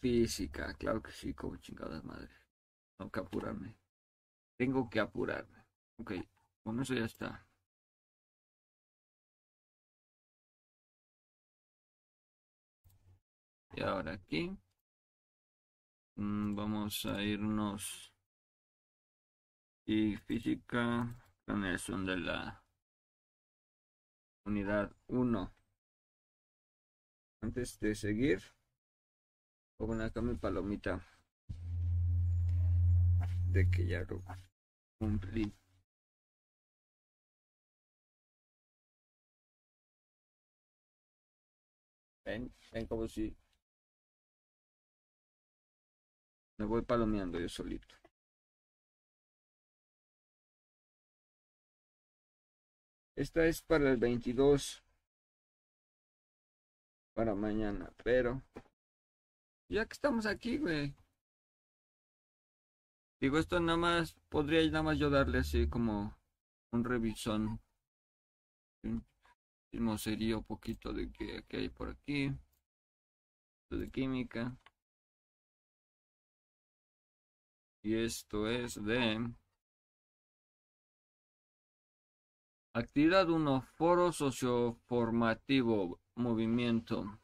física, claro que sí, como chingadas madre. Tengo que apurarme. Tengo que apurarme. Ok, con eso ya está. Y ahora aquí mm, vamos a irnos y física son de la unidad 1. Antes de seguir, pongo acá mi palomita de que ya lo cumplí. Ven, ven como si me voy palomeando yo solito. Esta es para el 22. Para mañana, pero... Ya que estamos aquí, güey. Digo, esto nada más... Podría nada más yo darle así como... Un revisón. Un sería un poquito de que, que hay por aquí. De química. Y esto es de... Actividad 1. Foro socioformativo. Movimiento.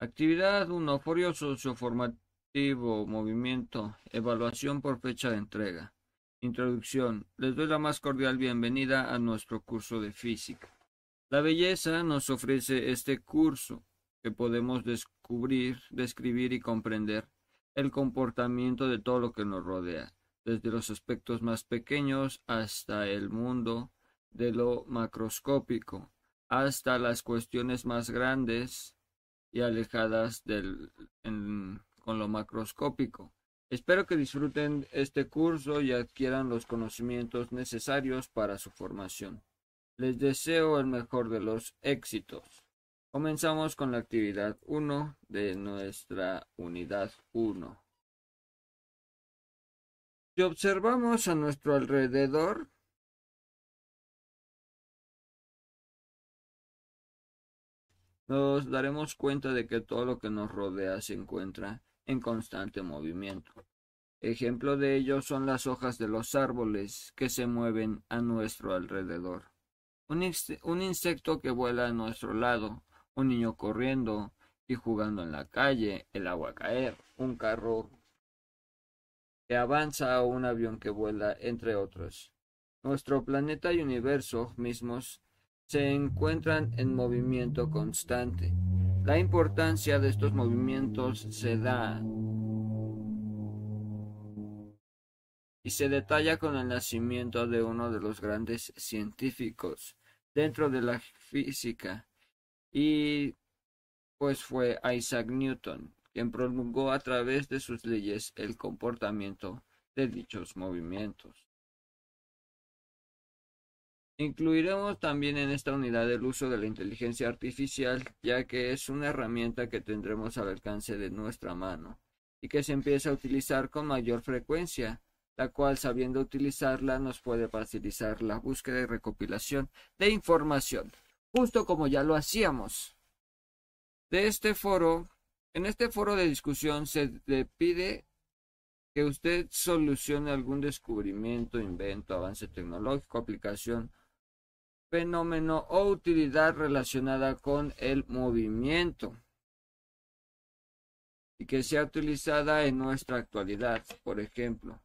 Actividad 1. Foro socioformativo. Movimiento. Evaluación por fecha de entrega. Introducción. Les doy la más cordial bienvenida a nuestro curso de física. La belleza nos ofrece este curso que podemos descubrir, describir y comprender el comportamiento de todo lo que nos rodea desde los aspectos más pequeños hasta el mundo de lo macroscópico, hasta las cuestiones más grandes y alejadas del, con lo macroscópico. Espero que disfruten este curso y adquieran los conocimientos necesarios para su formación. Les deseo el mejor de los éxitos. Comenzamos con la actividad 1 de nuestra unidad 1. Si observamos a nuestro alrededor, nos daremos cuenta de que todo lo que nos rodea se encuentra en constante movimiento. Ejemplo de ello son las hojas de los árboles que se mueven a nuestro alrededor. Un, insecto que vuela a nuestro lado, un niño corriendo y jugando en la calle, el agua caer, un carro que avanza o un avión que vuela, entre otros. Nuestro planeta y universo mismos se encuentran en movimiento constante. La importancia de estos movimientos se da y se detalla con el nacimiento de uno de los grandes científicos dentro de la física y pues fue Isaac Newton quien prolongó a través de sus leyes el comportamiento de dichos movimientos. Incluiremos también en esta unidad el uso de la inteligencia artificial, ya que es una herramienta que tendremos al alcance de nuestra mano y que se empieza a utilizar con mayor frecuencia, la cual sabiendo utilizarla nos puede facilitar la búsqueda y recopilación de información, justo como ya lo hacíamos. De este foro en este foro de discusión se le pide que usted solucione algún descubrimiento, invento, avance tecnológico, aplicación, fenómeno o utilidad relacionada con el movimiento y que sea utilizada en nuestra actualidad. Por ejemplo,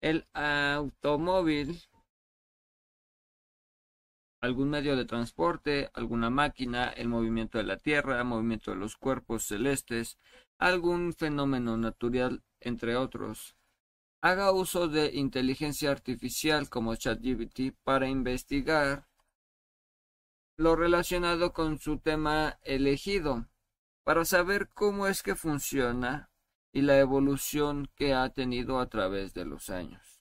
el automóvil algún medio de transporte, alguna máquina, el movimiento de la Tierra, el movimiento de los cuerpos celestes, algún fenómeno natural, entre otros. Haga uso de inteligencia artificial como ChatGPT para investigar lo relacionado con su tema elegido, para saber cómo es que funciona y la evolución que ha tenido a través de los años.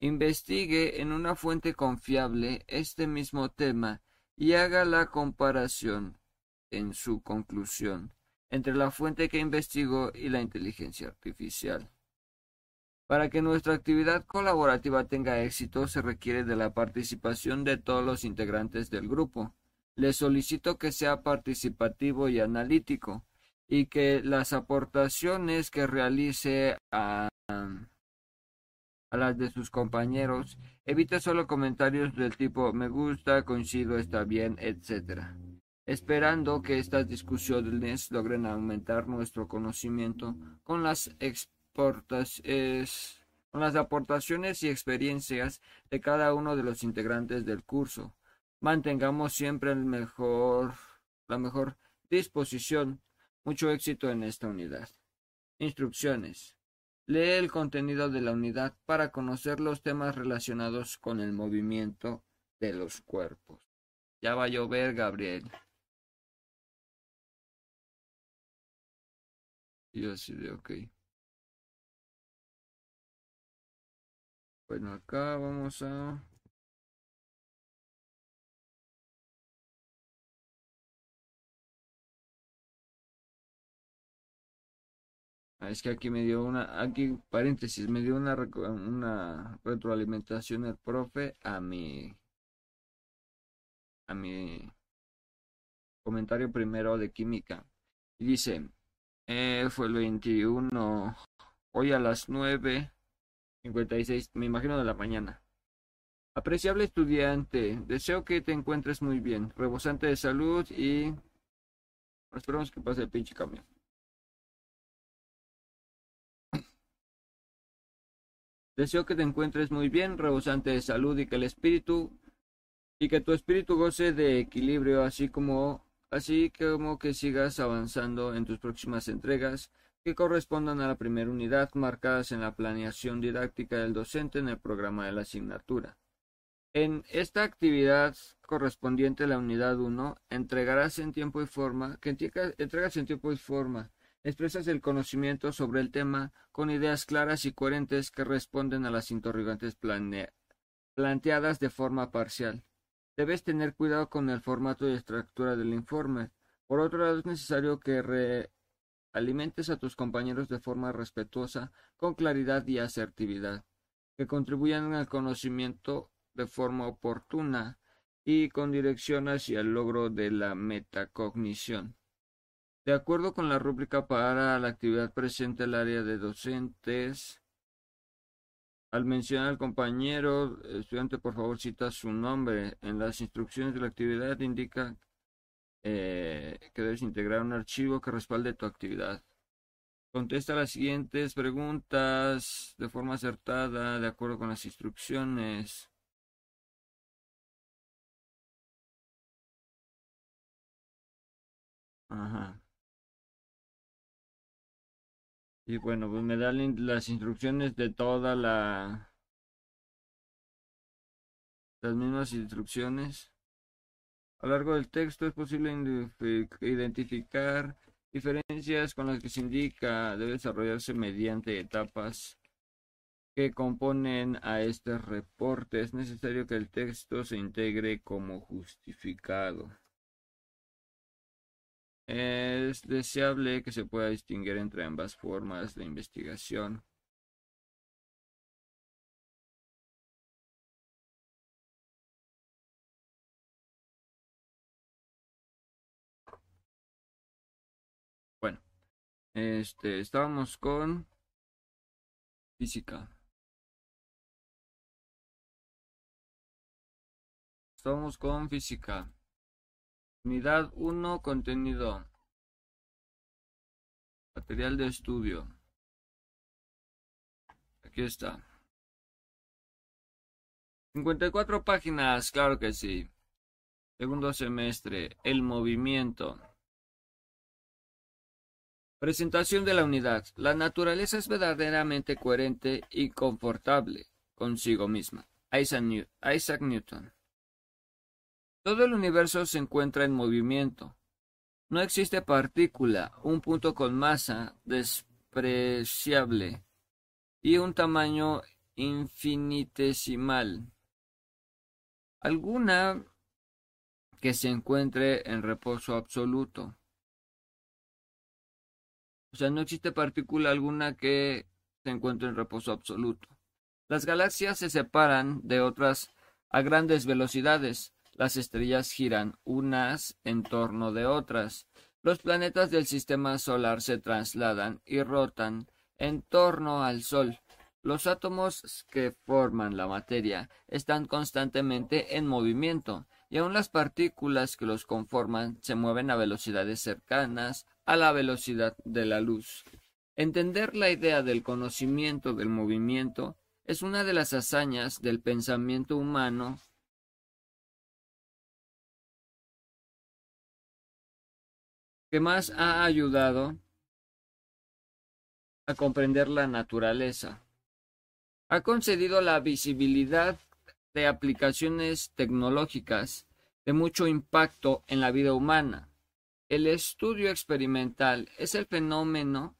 Investigue en una fuente confiable este mismo tema y haga la comparación en su conclusión entre la fuente que investigó y la inteligencia artificial. Para que nuestra actividad colaborativa tenga éxito se requiere de la participación de todos los integrantes del grupo. Le solicito que sea participativo y analítico y que las aportaciones que realice a, las de sus compañeros evite solo comentarios del tipo me gusta, coincido, está bien, etc. Esperando que estas discusiones logren aumentar nuestro conocimiento con las con las aportaciones y experiencias de cada uno de los integrantes del curso. Mantengamos siempre la mejor disposición. Mucho éxito en esta unidad. Instrucciones. Lee el contenido de la unidad para conocer los temas relacionados con el movimiento de los cuerpos. Ya va a llover, Gabriel. Y así de ok. Bueno, acá vamos a... Ah, es que aquí me dio una, aquí paréntesis, me dio una, retroalimentación el profe a mi, a mi comentario primero de química. Y dice, eh, fue el 21, hoy a las 9 56, me imagino de la mañana. Apreciable estudiante, deseo que te encuentres muy bien, rebosante de salud y... Esperamos que pase el pinche cambio. Deseo que te encuentres muy bien, rebosante de salud y que el espíritu y que tu espíritu goce de equilibrio, así como así como que sigas avanzando en tus próximas entregas correspondan a la primera unidad marcadas en la planeación didáctica del docente en el programa de la asignatura. En esta actividad correspondiente a la unidad 1, entregarás en tiempo y forma, que entregas en tiempo y forma, expresas el conocimiento sobre el tema con ideas claras y coherentes que responden a las interrogantes planteadas de forma parcial. Debes tener cuidado con el formato y estructura del informe. Por otro lado, es necesario que re alimentes a tus compañeros de forma respetuosa, con claridad y asertividad, que contribuyan al conocimiento de forma oportuna y con dirección hacia el logro de la metacognición. De acuerdo con la rúbrica para la actividad presente el área de docentes, al mencionar al compañero, estudiante por favor cita su nombre. En las instrucciones de la actividad indica eh, que debes integrar un archivo que respalde tu actividad. Contesta las siguientes preguntas de forma acertada, de acuerdo con las instrucciones. Ajá. Y bueno, pues me dan las instrucciones de toda la... Las mismas instrucciones. A lo largo del texto es posible identificar diferencias con las que se indica debe desarrollarse mediante etapas que componen a este reporte. Es necesario que el texto se integre como justificado. Es deseable que se pueda distinguir entre ambas formas de investigación. Este, estábamos con física. Estamos con física. Unidad 1, contenido. Material de estudio. Aquí está. 54 páginas, claro que sí. Segundo semestre, el movimiento. Presentación de la unidad. La naturaleza es verdaderamente coherente y confortable consigo misma. Isaac Newton. Todo el universo se encuentra en movimiento. No existe partícula, un punto con masa despreciable y un tamaño infinitesimal. Alguna que se encuentre en reposo absoluto. O sea, no existe partícula alguna que se encuentre en reposo absoluto. Las galaxias se separan de otras a grandes velocidades. Las estrellas giran unas en torno de otras. Los planetas del sistema solar se trasladan y rotan en torno al Sol. Los átomos que forman la materia están constantemente en movimiento, y aun las partículas que los conforman se mueven a velocidades cercanas a la velocidad de la luz. Entender la idea del conocimiento del movimiento es una de las hazañas del pensamiento humano que más ha ayudado a comprender la naturaleza. Ha concedido la visibilidad de aplicaciones tecnológicas de mucho impacto en la vida humana. El estudio experimental es el fenómeno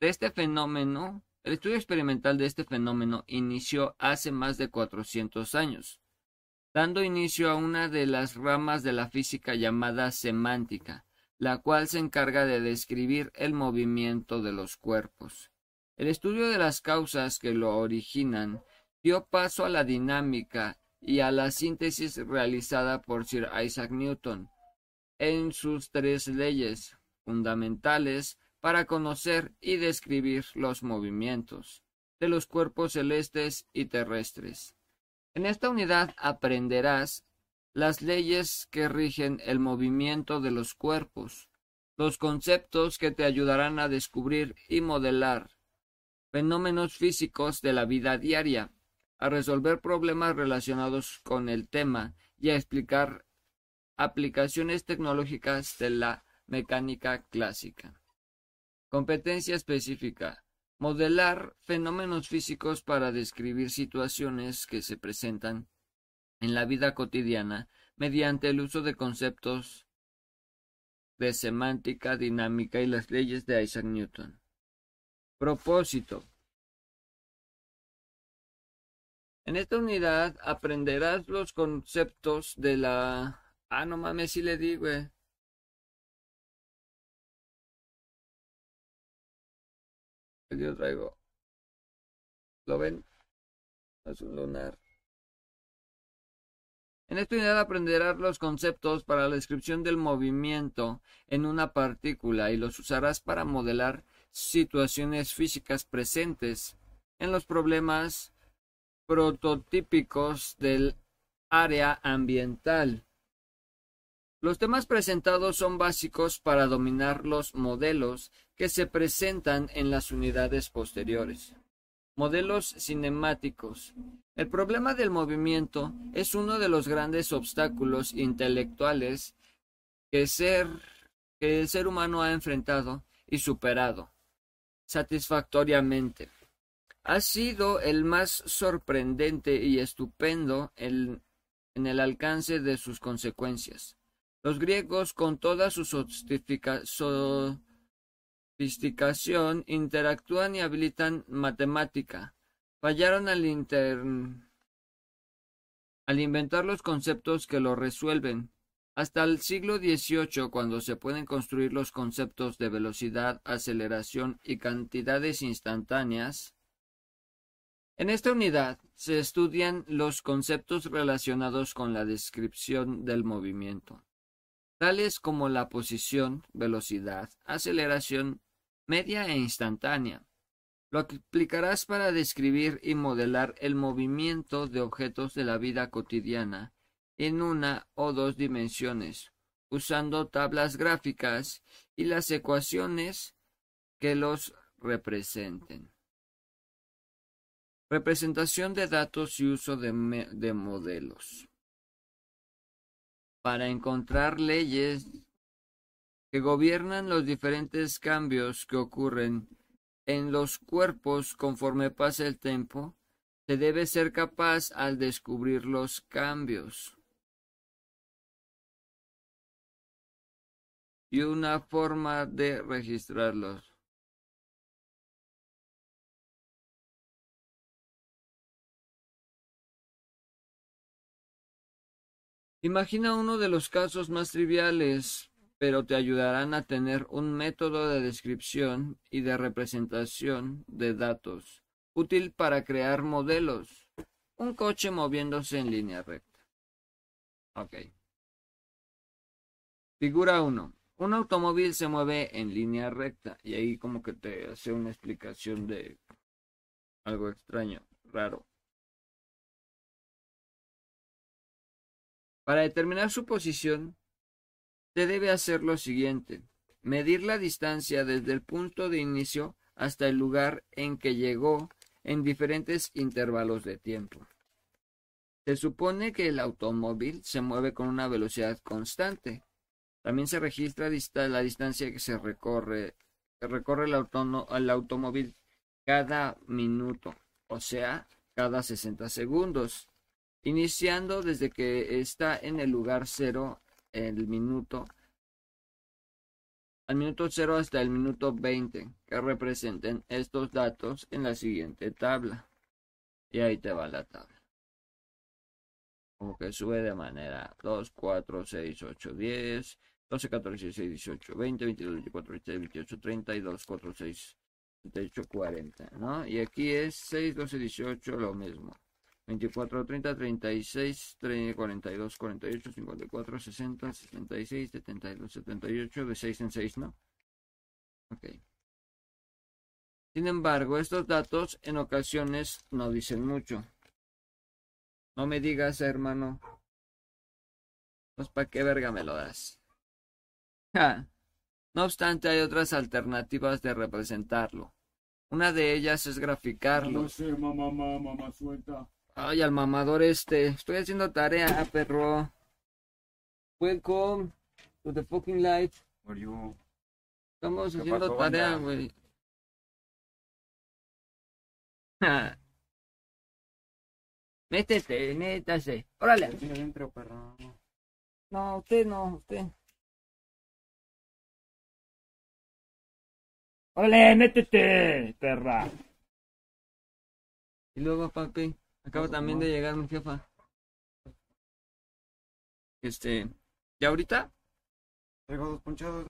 de este fenómeno. El estudio experimental de este fenómeno inició hace más de 400 años, dando inicio a una de las ramas de la física llamada semántica, la cual se encarga de describir el movimiento de los cuerpos. El estudio de las causas que lo originan dio paso a la dinámica y a la síntesis realizada por Sir Isaac Newton en sus tres leyes fundamentales para conocer y describir los movimientos de los cuerpos celestes y terrestres. En esta unidad aprenderás las leyes que rigen el movimiento de los cuerpos, los conceptos que te ayudarán a descubrir y modelar fenómenos físicos de la vida diaria, a resolver problemas relacionados con el tema y a explicar aplicaciones tecnológicas de la mecánica clásica. Competencia específica. Modelar fenómenos físicos para describir situaciones que se presentan en la vida cotidiana mediante el uso de conceptos de semántica dinámica y las leyes de Isaac Newton. Propósito. En esta unidad aprenderás los conceptos de la... Ah, no mames, si le di, güey. traigo. ¿Lo ven? Es un lunar. En esta unidad aprenderás los conceptos para la descripción del movimiento en una partícula y los usarás para modelar situaciones físicas presentes en los problemas prototípicos del área ambiental. Los temas presentados son básicos para dominar los modelos que se presentan en las unidades posteriores. Modelos cinemáticos. El problema del movimiento es uno de los grandes obstáculos intelectuales que, que el ser humano ha enfrentado y superado satisfactoriamente. Ha sido el más sorprendente y estupendo en el alcance de sus consecuencias. Los griegos, con toda su sofisticación, interactúan y habilitan matemática. Fallaron al, al inventar los conceptos que lo resuelven. Hasta el siglo XVIII, cuando se pueden construir los conceptos de velocidad, aceleración y cantidades instantáneas, en esta unidad se estudian los conceptos relacionados con la descripción del movimiento, tales como la posición, velocidad, aceleración, media e instantánea. Lo aplicarás para describir y modelar el movimiento de objetos de la vida cotidiana en una o dos dimensiones, usando tablas gráficas y las ecuaciones que los representen. Representación de datos y uso de, de modelos. Para encontrar leyes que gobiernan los diferentes cambios que ocurren en los cuerpos conforme pasa el tiempo, se debe ser capaz al descubrir los cambios. Y una forma de registrarlos. Imagina uno de los casos más triviales, pero te ayudarán a tener un método de descripción y de representación de datos útil para crear modelos. Un coche moviéndose en línea recta. Ok. Figura 1. un automóvil se mueve en línea recta y ahí como que te hace una explicación de algo extraño, raro. Para determinar su posición, se debe hacer lo siguiente. Medir la distancia desde el punto de inicio hasta el lugar en que llegó en diferentes intervalos de tiempo. Se supone que el automóvil se mueve con una velocidad constante. También se registra la distancia que se recorre, el, el automóvil cada minuto, o sea, cada 60 segundos, iniciando desde que está en el lugar cero el minuto al minuto 0 hasta el minuto 20, que representen estos datos en la siguiente tabla. Y ahí te va la tabla. Como que sube de manera 2, 4, 6, 8, 10, 12, 14, 16, 18, 20, 22, 24, 27, 28, 32, 4, 6, 78, 40, ¿no? Y aquí es 6, 12, 18, lo mismo. 24, 30, 36, 30, 42, 48, 54, 60, 66, 72, 78, de 6 en 6, ¿no? Ok. Sin embargo, estos datos en ocasiones no dicen mucho. No me digas, hermano. Pues, ¿para qué verga me lo das? No obstante, hay otras alternativas de representarlo. Una de ellas es graficarlo. No sé, mamá, mamá, mamá, suelta. Ay, al mamador este. Estoy haciendo tarea, perro. Welcome to the fucking life. Where you? Estamos ¿Qué haciendo tarea, güey. Métete, métase. Órale. Aquí adentro, perro. No, usted no, usted. ¡Órale, métete, perra! Y luego, papi, acaba a también de llegar mi jefa. Este, ¿ya ahorita? Traigo dos ponchados.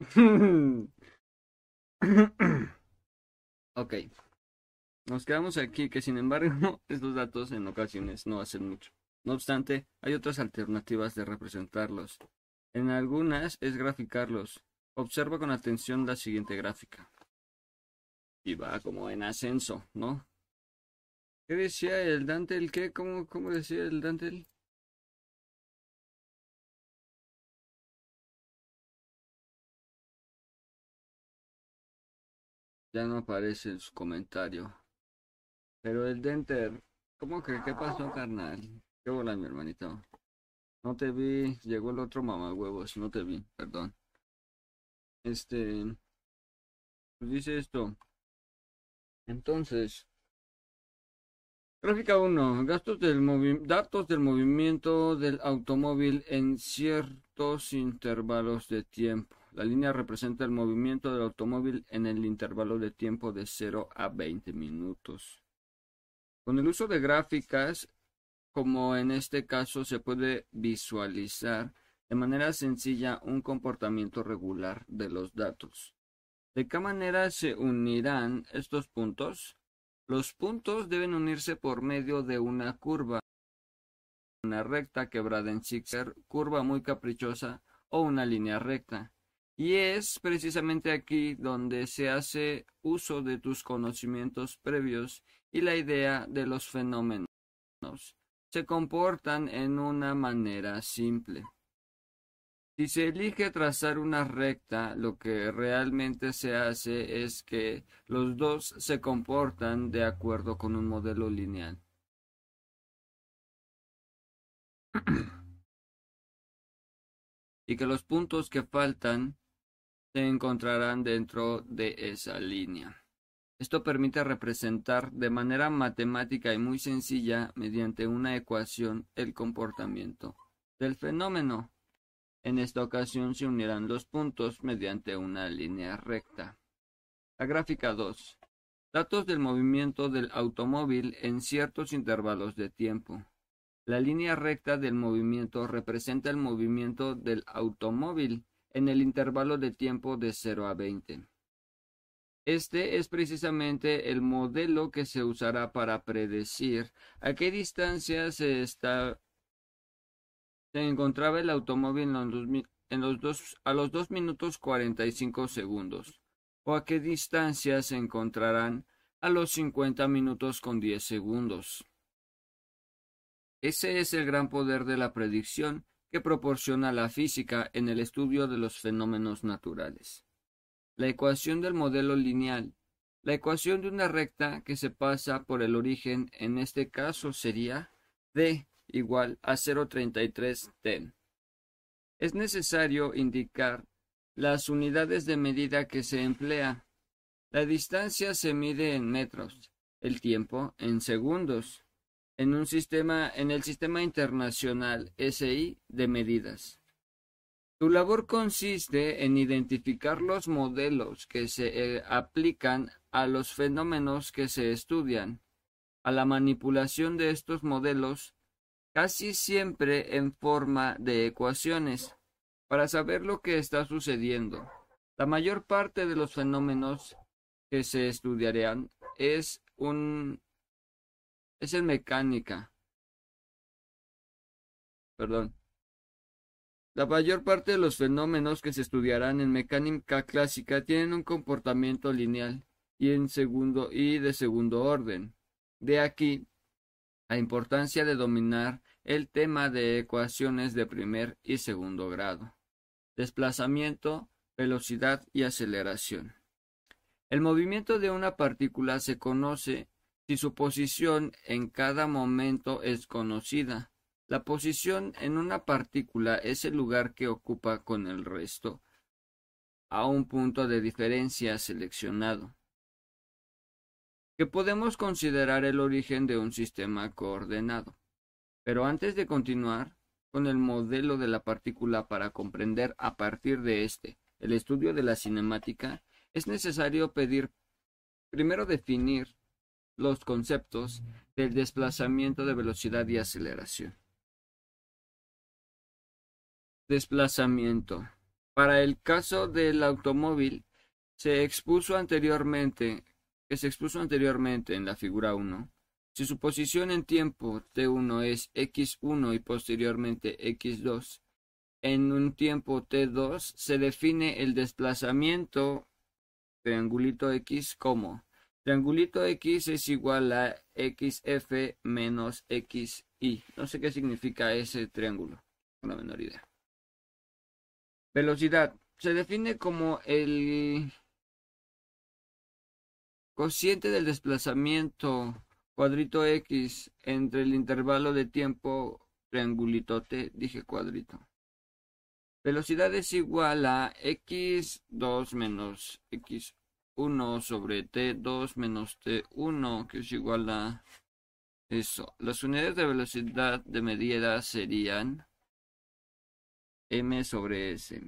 ok. Nos quedamos aquí que sin embargo estos datos en ocasiones no hacen mucho. No obstante, hay otras alternativas de representarlos. En algunas es graficarlos. Observa con atención la siguiente gráfica. Y va como en ascenso, ¿no? ¿Qué decía el Dante? qué? ¿Cómo, cómo decía el Dante? Ya no aparece en su comentario. Pero el Denter, ¿cómo que qué pasó, carnal? ¿Qué bola, mi hermanito? No te vi, llegó el otro mamá huevos, no te vi, perdón. Este, pues dice esto. Entonces, gráfica 1, gastos del datos del movimiento del automóvil en ciertos intervalos de tiempo. La línea representa el movimiento del automóvil en el intervalo de tiempo de 0 a 20 minutos. Con el uso de gráficas, como en este caso, se puede visualizar de manera sencilla un comportamiento regular de los datos. ¿De qué manera se unirán estos puntos? Los puntos deben unirse por medio de una curva, una recta quebrada en zigzag, curva muy caprichosa o una línea recta. Y es precisamente aquí donde se hace uso de tus conocimientos previos y la idea de los fenómenos. Se comportan en una manera simple. Si se elige trazar una recta, lo que realmente se hace es que los dos se comportan de acuerdo con un modelo lineal. y que los puntos que faltan se encontrarán dentro de esa línea. Esto permite representar de manera matemática y muy sencilla, mediante una ecuación, el comportamiento del fenómeno. En esta ocasión se unirán los puntos mediante una línea recta. La gráfica 2. Datos del movimiento del automóvil en ciertos intervalos de tiempo. La línea recta del movimiento representa el movimiento del automóvil en el intervalo de tiempo de 0 a 20. Este es precisamente el modelo que se usará para predecir a qué distancia se, está, se encontraba el automóvil en los dos, a los 2 minutos 45 segundos o a qué distancia se encontrarán a los 50 minutos con 10 segundos. Ese es el gran poder de la predicción que proporciona la física en el estudio de los fenómenos naturales. La ecuación del modelo lineal. La ecuación de una recta que se pasa por el origen en este caso sería d igual a 0,33 ten. Es necesario indicar las unidades de medida que se emplea. La distancia se mide en metros, el tiempo en segundos, en un sistema, en el sistema internacional SI de medidas. Tu labor consiste en identificar los modelos que se eh, aplican a los fenómenos que se estudian, a la manipulación de estos modelos, casi siempre en forma de ecuaciones, para saber lo que está sucediendo. La mayor parte de los fenómenos que se estudiarán es un es en mecánica. Perdón. La mayor parte de los fenómenos que se estudiarán en mecánica clásica tienen un comportamiento lineal y en segundo y de segundo orden. De aquí la importancia de dominar el tema de ecuaciones de primer y segundo grado. Desplazamiento, velocidad y aceleración. El movimiento de una partícula se conoce si su posición en cada momento es conocida. La posición en una partícula es el lugar que ocupa con el resto, a un punto de diferencia seleccionado, que podemos considerar el origen de un sistema coordenado. Pero antes de continuar con el modelo de la partícula para comprender a partir de este el estudio de la cinemática, es necesario pedir primero definir los conceptos del desplazamiento de velocidad y aceleración. Desplazamiento. Para el caso del automóvil, se expuso anteriormente, que se expuso anteriormente en la figura 1, si su posición en tiempo t1 es x1 y posteriormente x2, en un tiempo t2 se define el desplazamiento triangulito x como triangulito x es igual a xf menos xy. No sé qué significa ese triángulo, con la menor idea. Velocidad se define como el cociente del desplazamiento cuadrito x entre el intervalo de tiempo triangulito t, dije cuadrito. Velocidad es igual a x2 menos x1 sobre t2 menos t1, que es igual a eso. Las unidades de velocidad de medida serían m sobre s.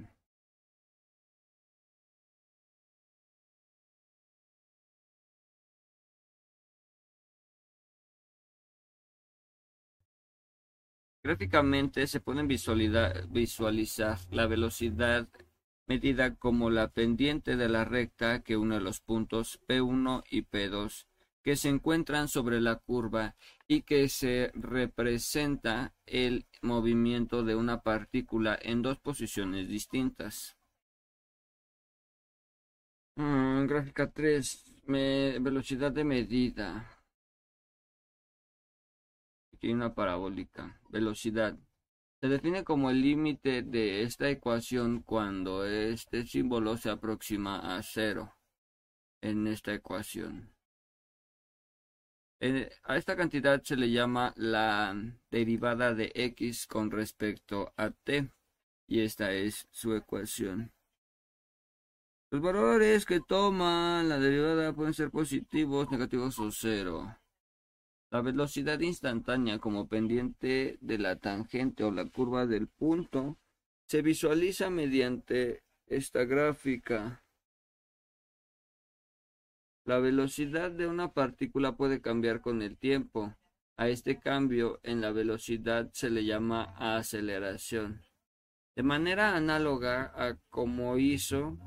Gráficamente se pueden visualizar la velocidad medida como la pendiente de la recta que une los puntos P1 y P2 que se encuentran sobre la curva y que se representa el movimiento de una partícula en dos posiciones distintas. Mm, gráfica 3. velocidad de medida aquí una parabólica. Velocidad. Se define como el límite de esta ecuación cuando este símbolo se aproxima a cero en esta ecuación. a esta cantidad se le llama la derivada de x con respecto a t y esta es su ecuación. Los valores que toman la derivada pueden ser positivos, negativos o cero. La velocidad instantánea como pendiente de la tangente o la curva del punto se visualiza mediante esta gráfica. La velocidad de una partícula puede cambiar con el tiempo. A este cambio en la velocidad se le llama aceleración. De manera análoga a como hizo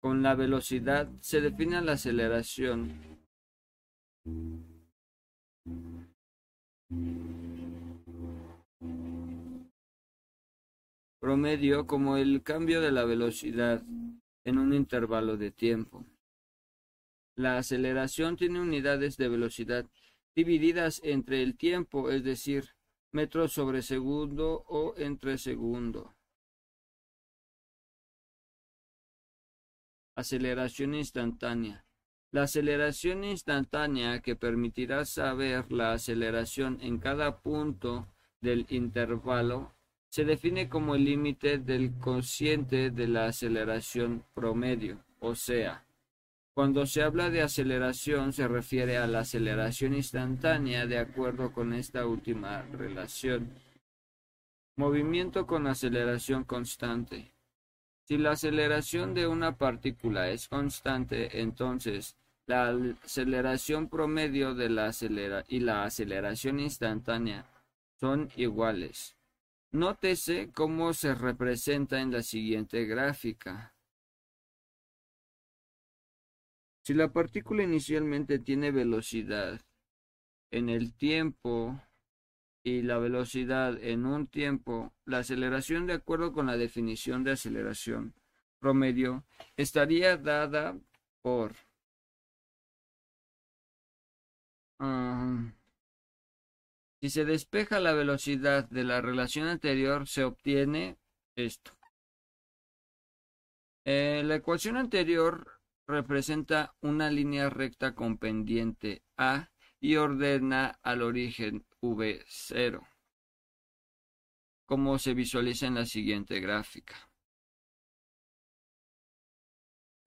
con la velocidad, se define la aceleración promedio como el cambio de la velocidad en un intervalo de tiempo. La aceleración tiene unidades de velocidad divididas entre el tiempo, es decir, metros sobre segundo o entre segundo. Aceleración instantánea. La aceleración instantánea que permitirá saber la aceleración en cada punto del intervalo se define como el límite del cociente de la aceleración promedio, o sea, cuando se habla de aceleración se refiere a la aceleración instantánea de acuerdo con esta última relación. Movimiento con aceleración constante. Si la aceleración de una partícula es constante, entonces la aceleración promedio de la acelera y la aceleración instantánea son iguales. Nótese cómo se representa en la siguiente gráfica. Si la partícula inicialmente tiene velocidad en el tiempo y la velocidad en un tiempo, la aceleración de acuerdo con la definición de aceleración promedio estaría dada por si se despeja la velocidad de la relación anterior, se obtiene esto. Eh, la ecuación anterior representa una línea recta con pendiente A y ordena al origen V0, como se visualiza en la siguiente gráfica.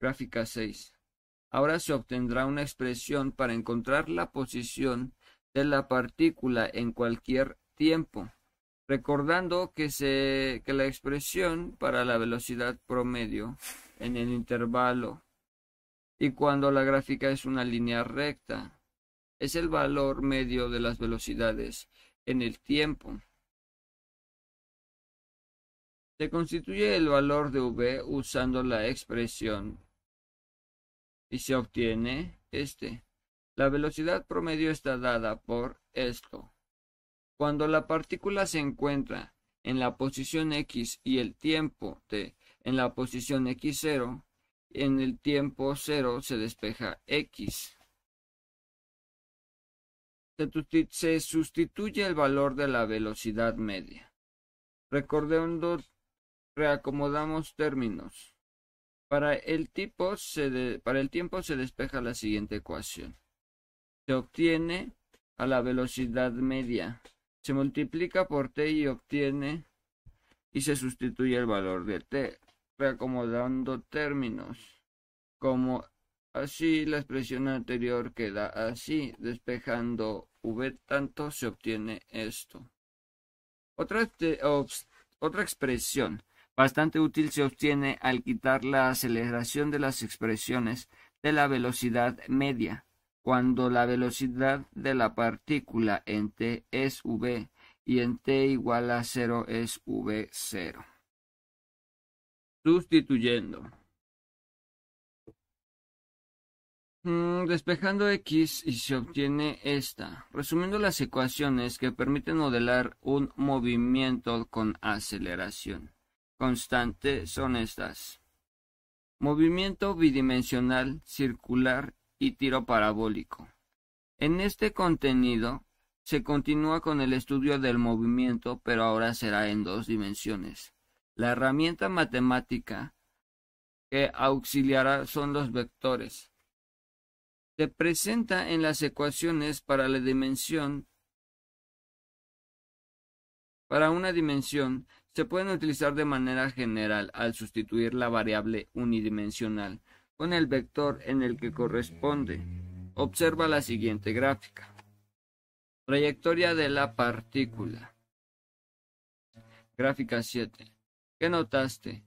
Gráfica 6. Ahora se obtendrá una expresión para encontrar la posición de la partícula en cualquier tiempo, recordando que, que la expresión para la velocidad promedio en el intervalo y cuando la gráfica es una línea recta es el valor medio de las velocidades en el tiempo. Se constituye el valor de v usando la expresión y se obtiene este. La velocidad promedio está dada por esto. Cuando la partícula se encuentra en la posición x y el tiempo t en la posición x0, en el tiempo 0 se despeja x. Se sustituye el valor de la velocidad media. Recordando, reacomodamos términos. Para el, tiempo se despeja la siguiente ecuación. Se obtiene a la velocidad media. Se multiplica por t y obtiene y se sustituye el valor de t, reacomodando términos. Como así la expresión anterior queda así, despejando v tanto se obtiene esto. Otra, otra expresión bastante útil se obtiene al quitar la aceleración de las expresiones de la velocidad media, cuando la velocidad de la partícula en t es v y en t igual a 0 es v0. Sustituyendo. Mm, despejando X y se obtiene esta. Resumiendo las ecuaciones que permiten modelar un movimiento con aceleración constante son estas. Movimiento bidimensional, circular y tiro parabólico. En este contenido se continúa con el estudio del movimiento, pero ahora será en dos dimensiones. La herramienta matemática que auxiliará son los vectores se presenta en las ecuaciones para la dimensión. Para una dimensión se pueden utilizar de manera general al sustituir la variable unidimensional con el vector en el que corresponde. Observa la siguiente gráfica. Trayectoria de la partícula. Gráfica 7. ¿Qué notaste?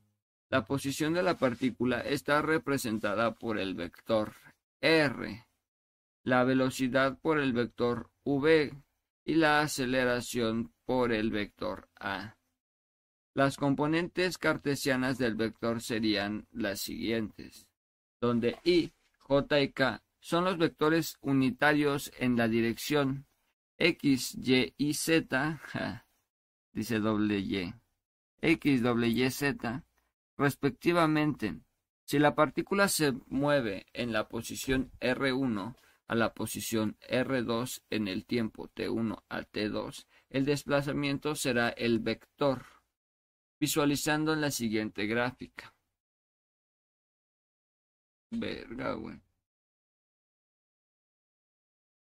La posición de la partícula está representada por el vector r, la velocidad por el vector v y la aceleración por el vector a. Las componentes cartesianas del vector serían las siguientes, donde i, j y k son los vectores unitarios en la dirección x, y y z, dice doble y, x, doble y, z, respectivamente. Si la partícula se mueve en la posición R1 a la posición R2 en el tiempo T1 a T2, el desplazamiento será el vector, visualizando en la siguiente gráfica.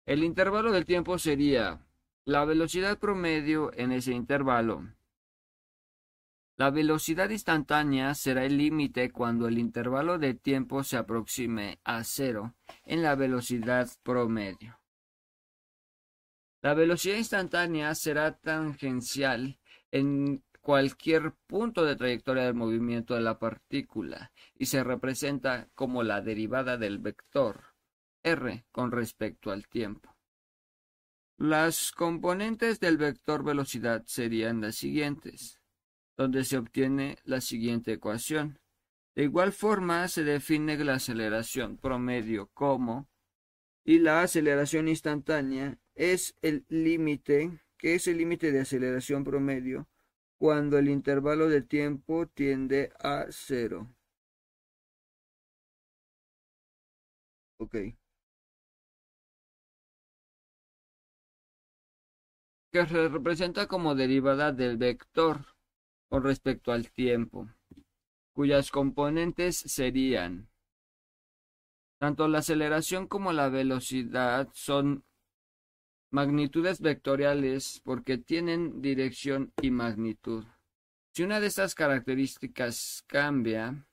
El intervalo del tiempo sería la velocidad promedio en ese intervalo la velocidad instantánea será el límite cuando el intervalo de tiempo se aproxime a cero en la velocidad promedio. La velocidad instantánea será tangencial en cualquier punto de trayectoria del movimiento de la partícula y se representa como la derivada del vector r con respecto al tiempo. Las componentes del vector velocidad serían las siguientes donde se obtiene la siguiente ecuación. De igual forma se define la aceleración promedio como y la aceleración instantánea es el límite, que es el límite de aceleración promedio cuando el intervalo de tiempo tiende a cero. Ok. Que se representa como derivada del vector con respecto al tiempo, cuyas componentes serían tanto la aceleración como la velocidad son magnitudes vectoriales porque tienen dirección y magnitud. Si una de estas características cambia,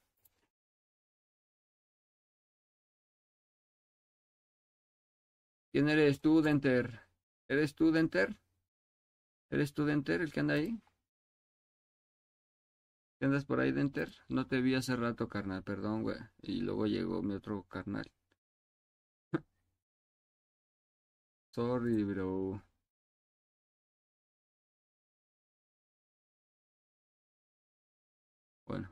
¿Quién eres tú, Denter? ¿Eres tú, Denter? ¿Eres tú, Denter, el que anda ahí? ¿Qué andas por ahí, Denter? No te vi hace rato, carnal, perdón, güey. Y luego llegó mi otro carnal. Sorry, bro. Bueno.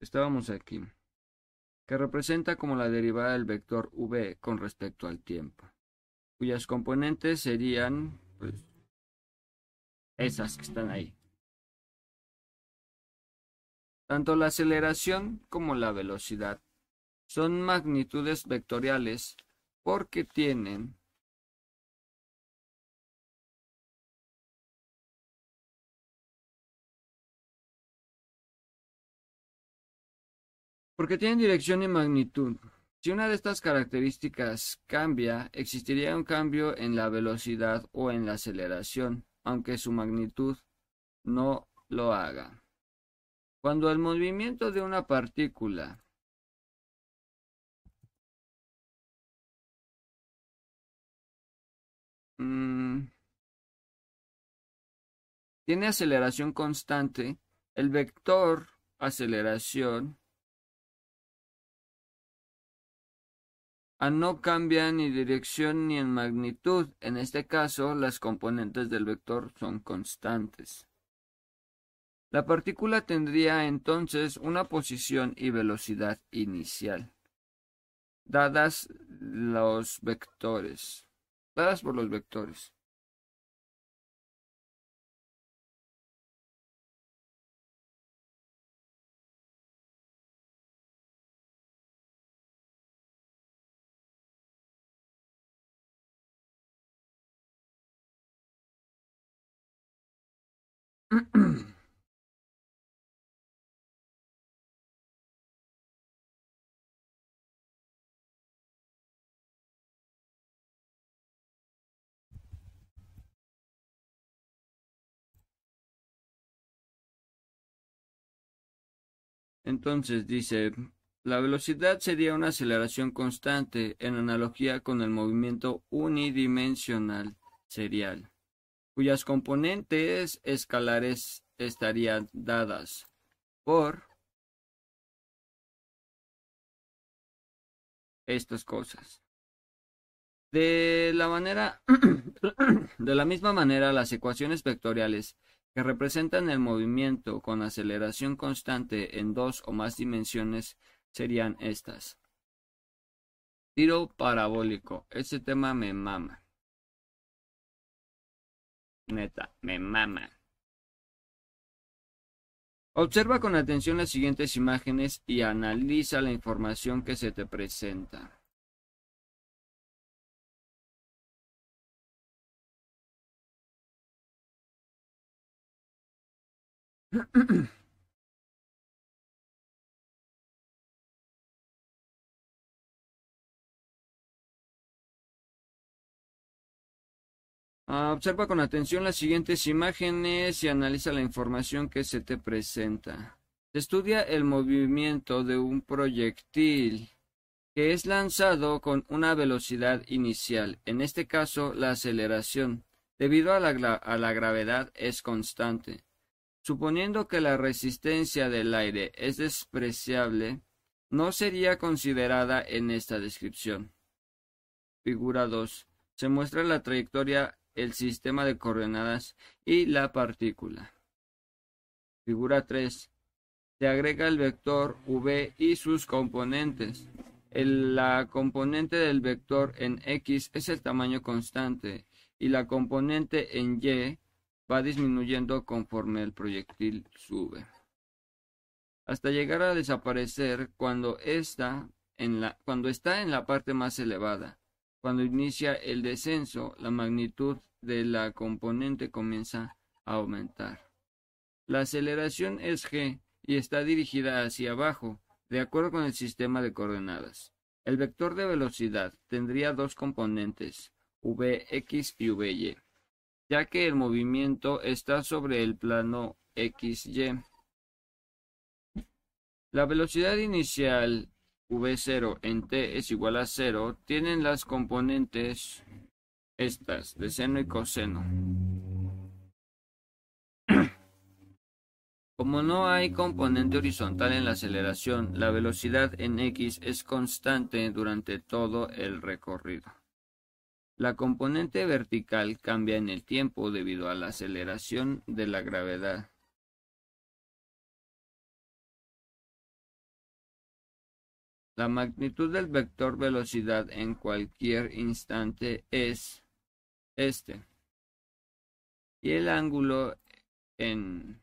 Estábamos aquí. Que representa como la derivada del vector v con respecto al tiempo. Cuyas componentes serían, pues, esas que están ahí. Tanto la aceleración como la velocidad son magnitudes vectoriales porque tienen porque tienen dirección y magnitud. Si una de estas características cambia, existiría un cambio en la velocidad o en la aceleración, aunque su magnitud no lo haga. Cuando el movimiento de una partícula mm, tiene aceleración constante, el vector aceleración no cambia ni dirección ni en magnitud. En este caso, las componentes del vector son constantes. La partícula tendría entonces una posición y velocidad inicial, dadas los vectores, dadas por los vectores. Entonces dice, la velocidad sería una aceleración constante en analogía con el movimiento unidimensional serial, cuyas componentes escalares estarían dadas por estas cosas. De la manera, de la misma manera, las ecuaciones vectoriales que representan el movimiento con aceleración constante en dos o más dimensiones serían estas. Tiro parabólico. Ese tema me mama. Neta, me mama. Observa con atención las siguientes imágenes y analiza la información que se te presenta. observa con atención las siguientes imágenes y analiza la información que se te presenta. Se estudia el movimiento de un proyectil que es lanzado con una velocidad inicial, en este caso la aceleración, debido a la gravedad es constante. Suponiendo que la resistencia del aire es despreciable, no sería considerada en esta descripción. Figura 2. Se muestra la trayectoria, el sistema de coordenadas y la partícula. Figura 3. Se agrega el vector v y sus componentes. la componente del vector en x es el tamaño constante y la componente en y va disminuyendo conforme el proyectil sube, hasta llegar a desaparecer cuando está en la, cuando está en la parte más elevada. Cuando inicia el descenso, la magnitud de la componente comienza a aumentar. La aceleración es g y está dirigida hacia abajo, de acuerdo con el sistema de coordenadas. El vector de velocidad tendría dos componentes, vx y vy ya que el movimiento está sobre el plano XY. La velocidad inicial v0 en t es igual a 0 tienen las componentes estas de seno y coseno. Como no hay componente horizontal en la aceleración, la velocidad en x es constante durante todo el recorrido. La componente vertical cambia en el tiempo debido a la aceleración de la gravedad. La magnitud del vector velocidad en cualquier instante es este. Y el ángulo en,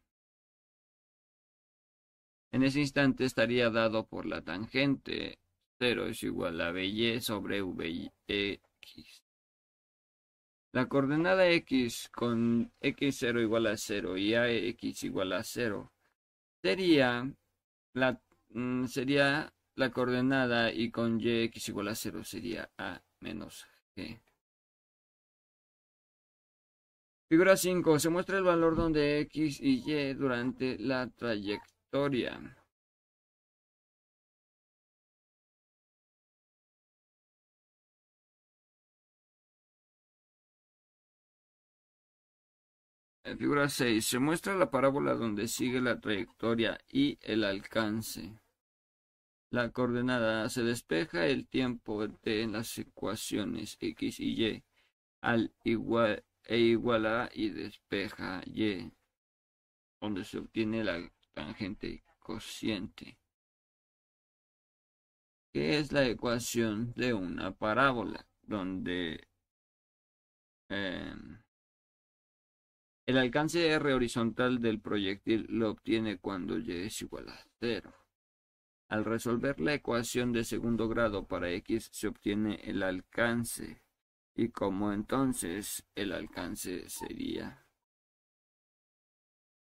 en ese instante estaría dado por la tangente 0 es igual a Vy sobre Vx. La coordenada x con x0 igual a 0 y ax igual a 0 sería la, mm, sería la coordenada y con yx igual a 0 sería a menos g. Figura 5. Se muestra el valor donde x y y durante la trayectoria. En figura 6 se muestra la parábola donde sigue la trayectoria y el alcance. La coordenada se despeja el tiempo de las ecuaciones x y y al igual e igual a y despeja y donde se obtiene la tangente cociente que es la ecuación de una parábola donde em, el alcance R horizontal del proyectil lo obtiene cuando Y es igual a cero. Al resolver la ecuación de segundo grado para X se obtiene el alcance y como entonces el alcance sería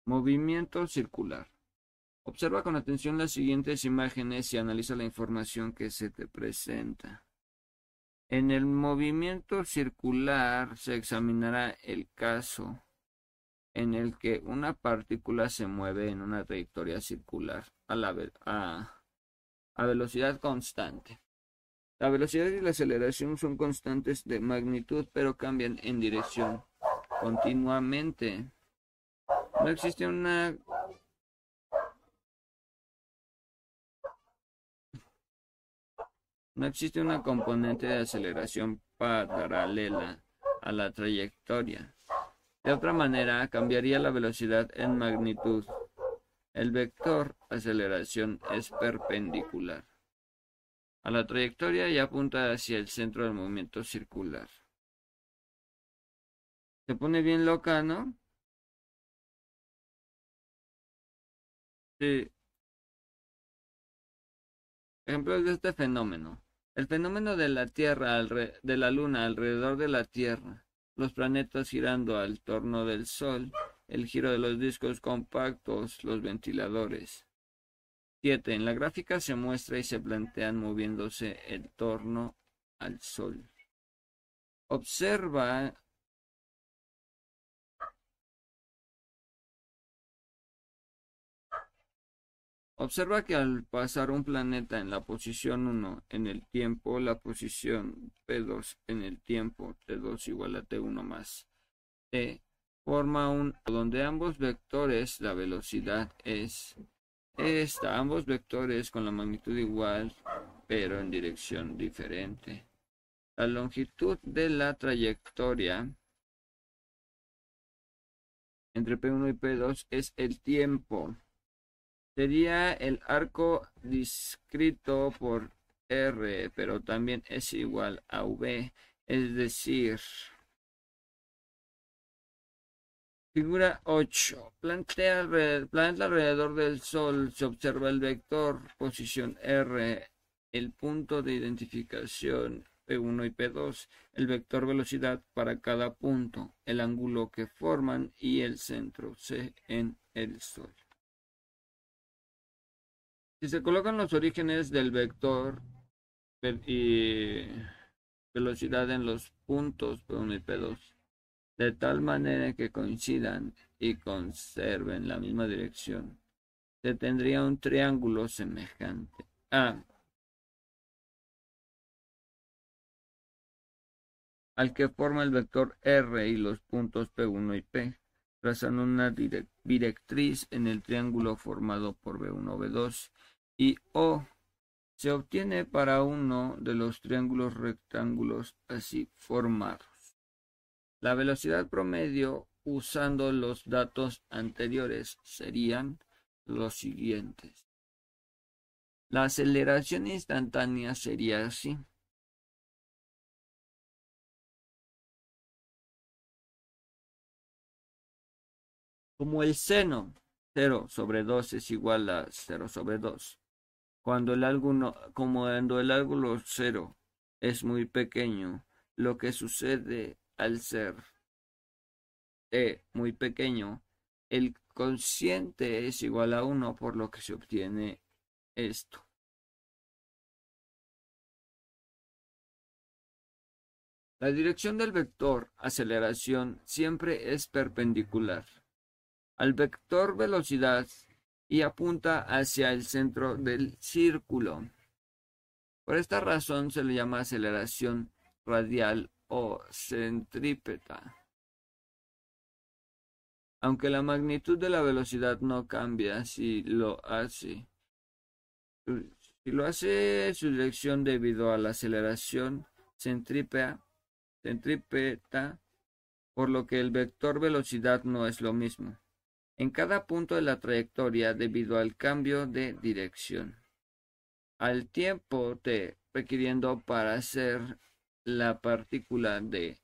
movimiento circular. Observa con atención las siguientes imágenes y analiza la información que se te presenta. En el movimiento circular se examinará el caso en el que una partícula se mueve en una trayectoria circular a, la, a, velocidad constante. La velocidad y la aceleración son constantes de magnitud, pero cambian en dirección continuamente. No existe una no existe una componente de aceleración paralela a la trayectoria. De otra manera, cambiaría la velocidad en magnitud. El vector aceleración es perpendicular a la trayectoria y apunta hacia el centro del movimiento circular. Se pone bien loca, ¿no? Sí. Ejemplos de este fenómeno. El fenómeno de la Tierra, de la Luna alrededor de la Tierra los planetas girando al torno del Sol, el giro de los discos compactos, los ventiladores. 7. En la gráfica se muestra y se plantean moviéndose el torno al Sol. Observa Observa que al pasar un planeta en la posición 1 en el tiempo, la posición P2 en el tiempo T2 igual a T1 más T forma un donde ambos vectores la velocidad es esta, ambos vectores con la magnitud igual pero en dirección diferente. La longitud de la trayectoria entre P1 y P2 es el tiempo sería el arco descrito por R, pero también es igual a V, es decir, Figura 8. Plantea, planeta alrededor del Sol. Se observa el vector posición R, el punto de identificación P1 y P2, el vector velocidad para cada punto, el ángulo que forman y el centro C en el Sol. Si se colocan los orígenes del vector y velocidad en los puntos P1 y P2, de tal manera que coincidan y conserven la misma dirección, se tendría un triángulo semejante a al que forma el vector R y los puntos P1 y P, trazando una directriz en el triángulo formado por B1, B2 y O se obtiene para uno de los triángulos rectángulos así formados. La velocidad promedio usando los datos anteriores serían los siguientes. La aceleración instantánea sería así. Como el seno 0 sobre 2 es igual a 0 sobre 2. Cuando el ángulo, como el ángulo 0 es muy pequeño, lo que sucede al ser e muy pequeño, el consciente es igual a 1, por lo que se obtiene esto. La dirección del vector aceleración siempre es perpendicular al vector velocidad y apunta hacia el centro del círculo. Por esta razón se le llama aceleración radial o centrípeta. Aunque la magnitud de la velocidad no cambia si lo hace. Si lo hace su dirección debido a la aceleración centrípeta, centrípeta, por lo que el vector velocidad no es lo mismo en cada punto de la trayectoria debido al cambio de dirección. Al tiempo t requiriendo para hacer la partícula de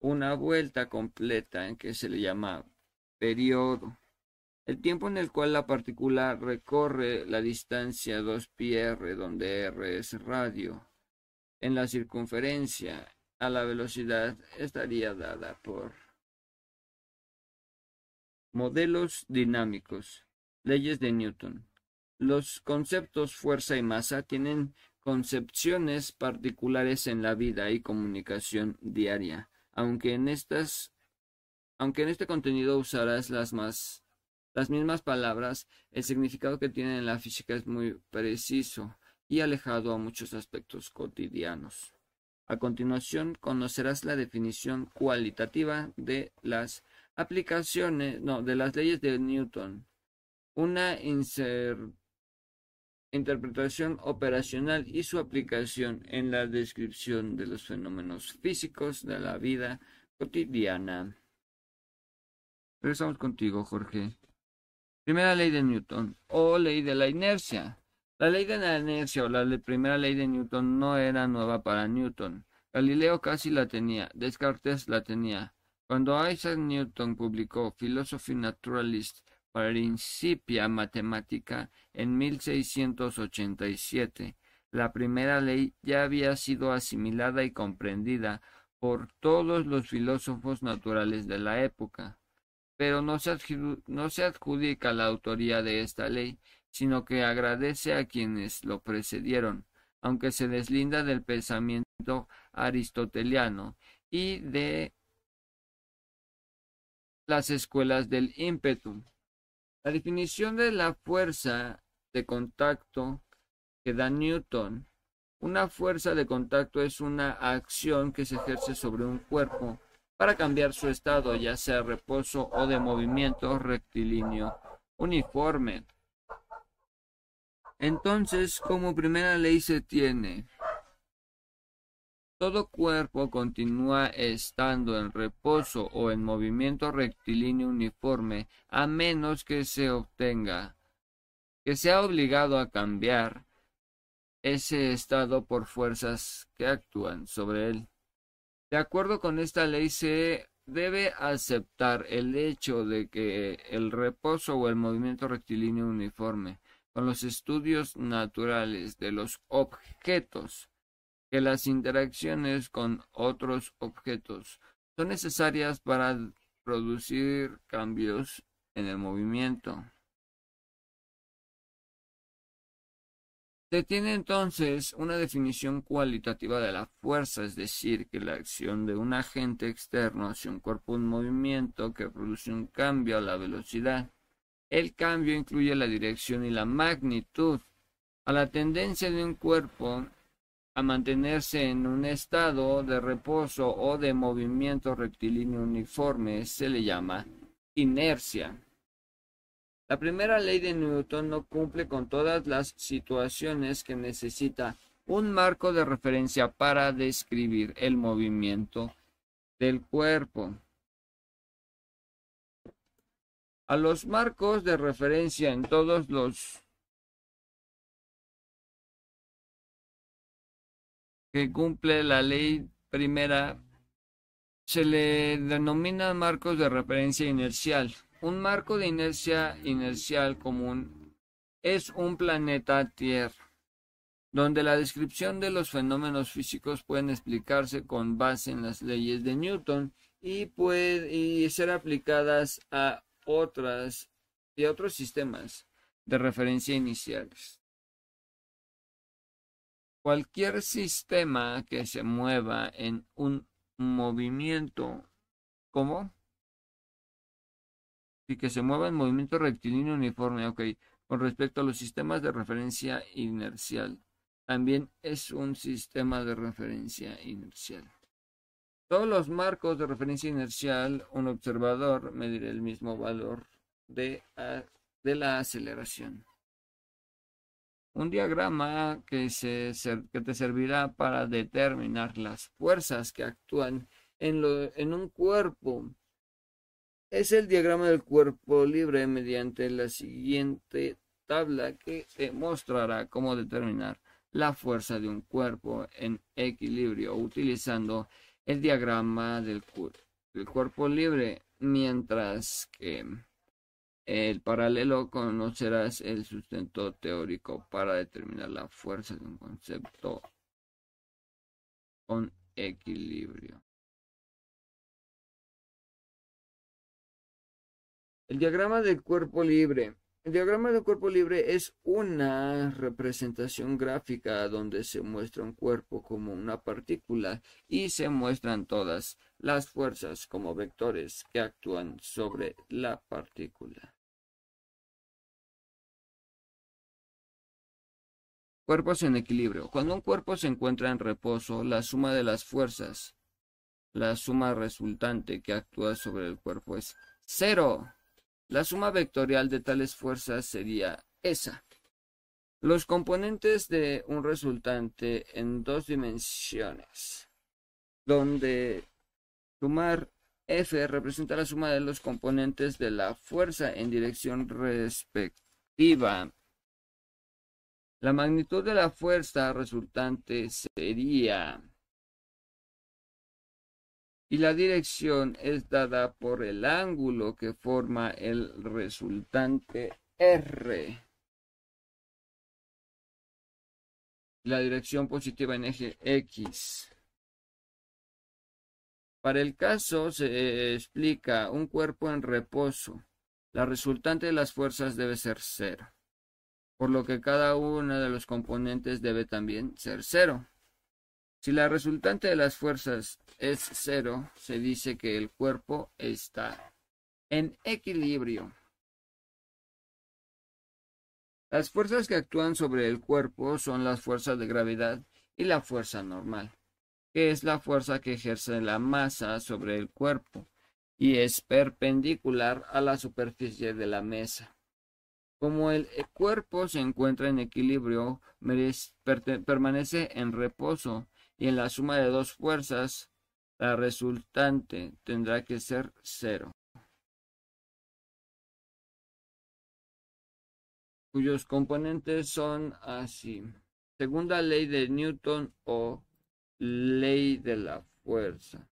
una vuelta completa en que se le llama periodo. El tiempo en el cual la partícula recorre la distancia 2πr, donde r es radio, en la circunferencia a la velocidad estaría dada por Modelos dinámicos. Leyes de Newton. Los conceptos fuerza y masa tienen concepciones particulares en la vida y comunicación diaria, aunque en estas aunque en este contenido usarás las más las mismas palabras, el significado que tienen en la física es muy preciso y alejado a muchos aspectos cotidianos. A continuación conocerás la definición cualitativa de las aplicaciones, no, de las leyes de Newton. Una interpretación operacional y su aplicación en la descripción de los fenómenos físicos de la vida cotidiana. Regresamos contigo, Jorge. Primera ley de Newton o ley de la inercia. La ley de la inercia o la primera ley de Newton no era nueva para Newton. Galileo casi la tenía, Descartes la tenía, cuando Isaac Newton publicó Philosophy Naturalist Principia Mathematica en 1687, la primera ley ya había sido asimilada y comprendida por todos los filósofos naturales de la época. Pero no se, no se adjudica la autoría de esta ley, sino que agradece a quienes lo precedieron, aunque se deslinda del pensamiento aristoteliano y de las escuelas del ímpetu. La definición de la fuerza de contacto que da Newton. Una fuerza de contacto es una acción que se ejerce sobre un cuerpo para cambiar su estado, ya sea reposo o de movimiento rectilíneo uniforme. Entonces, como primera ley se tiene todo cuerpo continúa estando en reposo o en movimiento rectilíneo uniforme a menos que se obtenga que sea obligado a cambiar ese estado por fuerzas que actúan sobre él. De acuerdo con esta ley se debe aceptar el hecho de que el reposo o el movimiento rectilíneo uniforme con los estudios naturales de los objetos que las interacciones con otros objetos son necesarias para producir cambios en el movimiento. Se tiene entonces una definición cualitativa de la fuerza, es decir, que la acción de un agente externo hacia un cuerpo en movimiento que produce un cambio a la velocidad. El cambio incluye la dirección y la magnitud. A la tendencia de un cuerpo a mantenerse en un estado de reposo o de movimiento rectilíneo uniforme se le llama inercia. La primera ley de Newton no cumple con todas las situaciones que necesita un marco de referencia para describir el movimiento del cuerpo. A los marcos de referencia en todos los que cumple la ley primera se le denomina marcos de referencia inercial. Un marco de inercia inercial común es un planeta Tierra, donde la descripción de los fenómenos físicos pueden explicarse con base en las leyes de Newton y, puede, ser aplicadas a otras y otros sistemas de referencia iniciales. Cualquier sistema que se mueva en un movimiento, ¿cómo? Y que se mueva en movimiento rectilíneo uniforme, ok. Con respecto a los sistemas de referencia inercial, también es un sistema de referencia inercial. Todos los marcos de referencia inercial, un observador medirá el mismo valor de, de la aceleración un diagrama que, se, que te servirá para determinar las fuerzas que actúan en, lo, en un cuerpo. Es el diagrama del cuerpo libre mediante la siguiente tabla que te mostrará cómo determinar la fuerza de un cuerpo en equilibrio utilizando el diagrama del, del cuerpo libre, mientras que el paralelo conocerás el sustento teórico para determinar la fuerza de un concepto con equilibrio. El diagrama del cuerpo libre. El diagrama del cuerpo libre es una representación gráfica donde se muestra un cuerpo como una partícula y se muestran todas las fuerzas como vectores que actúan sobre la partícula. Cuerpos en equilibrio. Cuando un cuerpo se encuentra en reposo, la suma de las fuerzas, la suma resultante que actúa sobre el cuerpo es cero. La suma vectorial de tales fuerzas sería esa. Los componentes de un resultante en dos dimensiones, donde sumar F representa la suma de los componentes de la fuerza en dirección respectiva la magnitud de la fuerza resultante sería y la dirección es dada por el ángulo que forma el resultante R. La dirección positiva en eje X. Para el caso se explica un cuerpo en reposo. La resultante de las fuerzas debe ser cero por lo que cada uno de los componentes debe también ser cero. Si la resultante de las fuerzas es cero, se dice que el cuerpo está en equilibrio. Las fuerzas que actúan sobre el cuerpo son las fuerzas de gravedad y la fuerza normal, que es la fuerza que ejerce la masa sobre el cuerpo y es perpendicular a la superficie de la mesa. Como el cuerpo se encuentra en equilibrio, permanece en reposo y en la suma de dos fuerzas, la resultante tendrá que ser cero. cuyos componentes son así. Segunda ley de Newton o ley de la fuerza.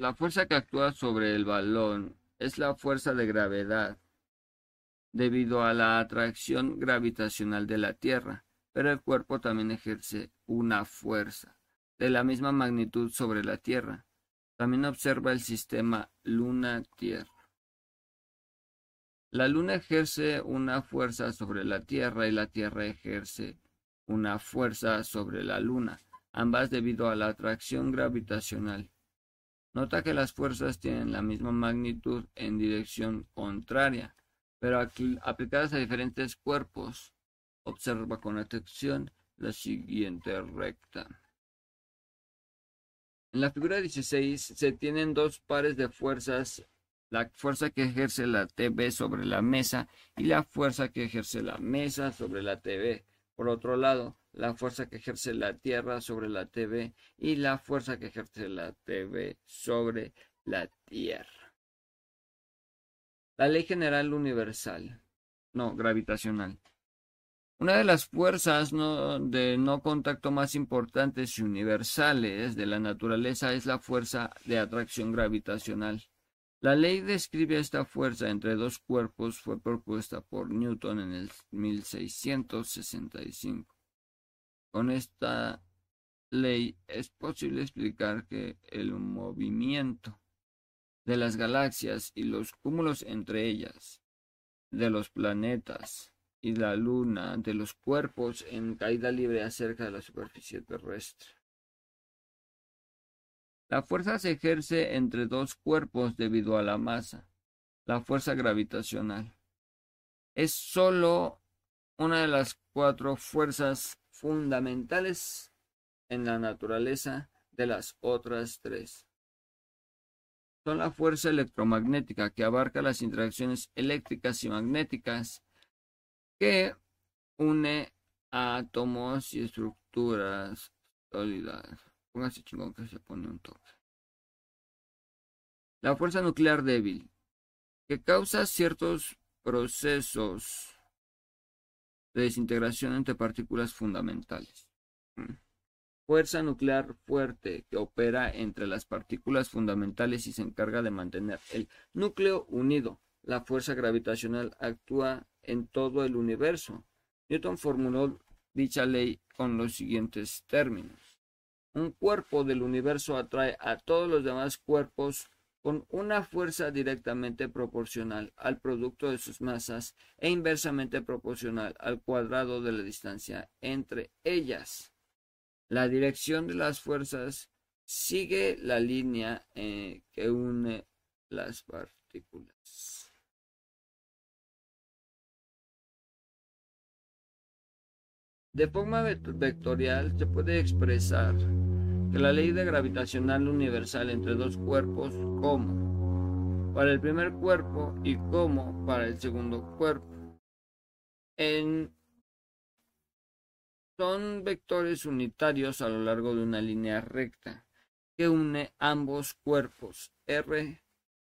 La fuerza que actúa sobre el balón es la fuerza de gravedad debido a la atracción gravitacional de la Tierra, pero el cuerpo también ejerce una fuerza de la misma magnitud sobre la Tierra. También observa el sistema Luna-Tierra. La Luna ejerce una fuerza sobre la Tierra y la Tierra ejerce una fuerza sobre la Luna, ambas debido a la atracción gravitacional. Nota que las fuerzas tienen la misma magnitud en dirección contraria, pero aplicadas a diferentes cuerpos. Observa con atención la siguiente recta. En la figura 16 se tienen dos pares de fuerzas, la fuerza que ejerce la TV sobre la mesa y la fuerza que ejerce la mesa sobre la TV. Por otro lado, la fuerza que ejerce la Tierra sobre la TV y la fuerza que ejerce la TV sobre la Tierra. La ley general universal, no, gravitacional. Una de las fuerzas de no contacto más importantes y universales de la naturaleza es la fuerza de atracción gravitacional. La ley describe esta fuerza entre dos cuerpos fue propuesta por Newton en el 1665. Con esta ley es posible explicar que el movimiento de las galaxias y los cúmulos entre ellas, de los planetas y la luna, de los cuerpos en caída libre acerca de la superficie terrestre. La fuerza se ejerce entre dos cuerpos debido a la masa, la fuerza gravitacional. Es sólo una de las cuatro fuerzas fundamentales en la naturaleza de las otras tres. Son la fuerza electromagnética que abarca las interacciones eléctricas y magnéticas que une átomos y estructuras sólidas. Póngase chingón que se pone un toque. La fuerza nuclear débil, que causa ciertos procesos de desintegración entre partículas fundamentales. Mm. Fuerza nuclear fuerte que opera entre las partículas fundamentales y se encarga de mantener el núcleo unido. La fuerza gravitacional actúa en todo el universo. Newton formuló dicha ley con los siguientes términos. Un cuerpo del universo atrae a todos los demás cuerpos con una fuerza directamente proporcional al producto de sus masas e inversamente proporcional al cuadrado de la distancia entre ellas. La dirección de las fuerzas sigue la línea eh, que une las partículas. De forma vectorial se puede expresar que la ley de gravitacional universal entre dos cuerpos como para el primer cuerpo y como para el segundo cuerpo. Son vectores unitarios a lo largo de una línea recta que une ambos cuerpos R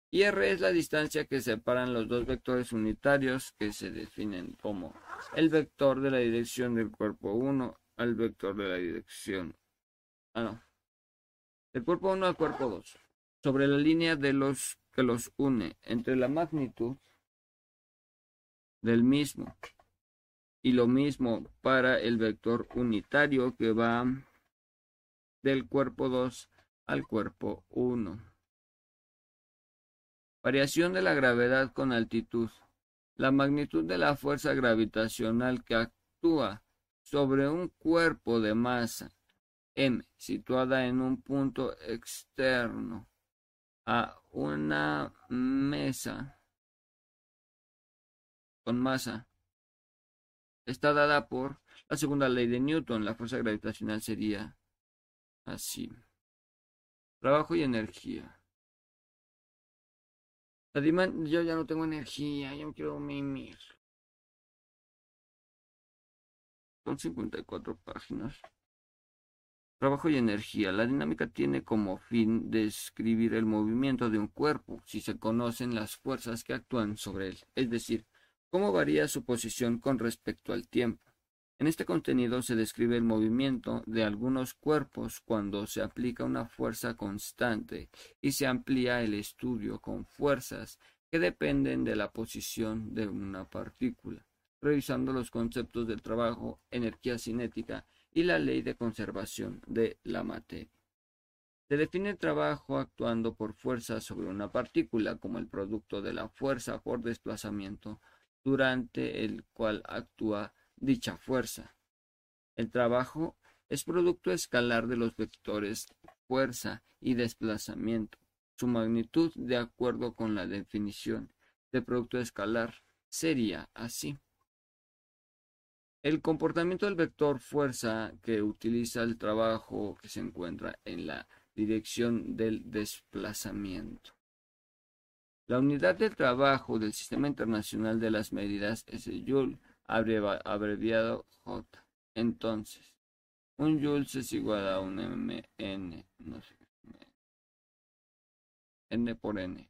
y R es la distancia que separan los dos vectores unitarios que se definen como el vector de la dirección del cuerpo 1 al vector de la dirección. Ah, no. El cuerpo 1 al cuerpo 2. Sobre la línea de los que los une entre la magnitud del mismo. Y lo mismo para el vector unitario que va del cuerpo 2 al cuerpo 1. Variación de la gravedad con altitud. La magnitud de la fuerza gravitacional que actúa sobre un cuerpo de masa m situada en un punto externo a una mesa con masa está dada por la segunda ley de Newton. La fuerza gravitacional sería así. Trabajo y energía yo ya no tengo energía, yo quiero mimir. Son 54 páginas. Trabajo y energía. La dinámica tiene como fin describir el movimiento de un cuerpo si se conocen las fuerzas que actúan sobre él, es decir, cómo varía su posición con respecto al tiempo. En este contenido se describe el movimiento de algunos cuerpos cuando se aplica una fuerza constante y se amplía el estudio con fuerzas que dependen de la posición de una partícula, revisando los conceptos del trabajo, energía cinética y la ley de conservación de la materia. Se define el trabajo actuando por fuerza sobre una partícula como el producto de la fuerza por desplazamiento durante el cual actúa dicha fuerza. El trabajo es producto escalar de los vectores fuerza y desplazamiento. Su magnitud, de acuerdo con la definición de producto escalar, sería así. El comportamiento del vector fuerza que utiliza el trabajo que se encuentra en la dirección del desplazamiento. La unidad de trabajo del Sistema Internacional de las Medidas es el Joule, abreviado J. Entonces, un Joule es igual a un MN, N por N.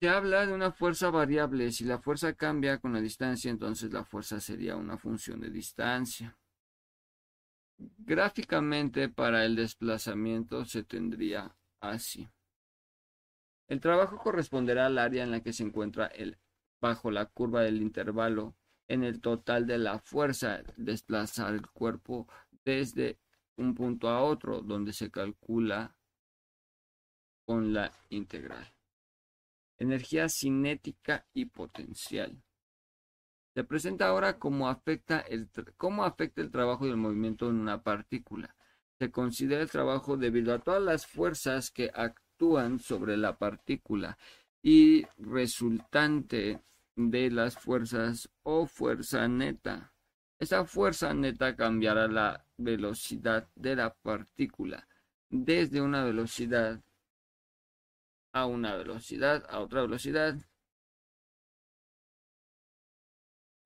Se habla de una fuerza variable. Si la fuerza cambia con la distancia, entonces la fuerza sería una función de distancia. Gráficamente para el desplazamiento se tendría así. El trabajo corresponderá al área en la que se encuentra el bajo la curva del intervalo en el total de la fuerza desplazar el cuerpo desde un punto a otro donde se calcula con la integral. Energía cinética y potencial. Se presenta ahora cómo afecta el, cómo afecta el trabajo y el movimiento en una partícula. Se considera el trabajo debido a todas las fuerzas que actúan sobre la partícula y resultante de las fuerzas o fuerza neta. Esta fuerza neta cambiará la velocidad de la partícula desde una velocidad a una velocidad a otra velocidad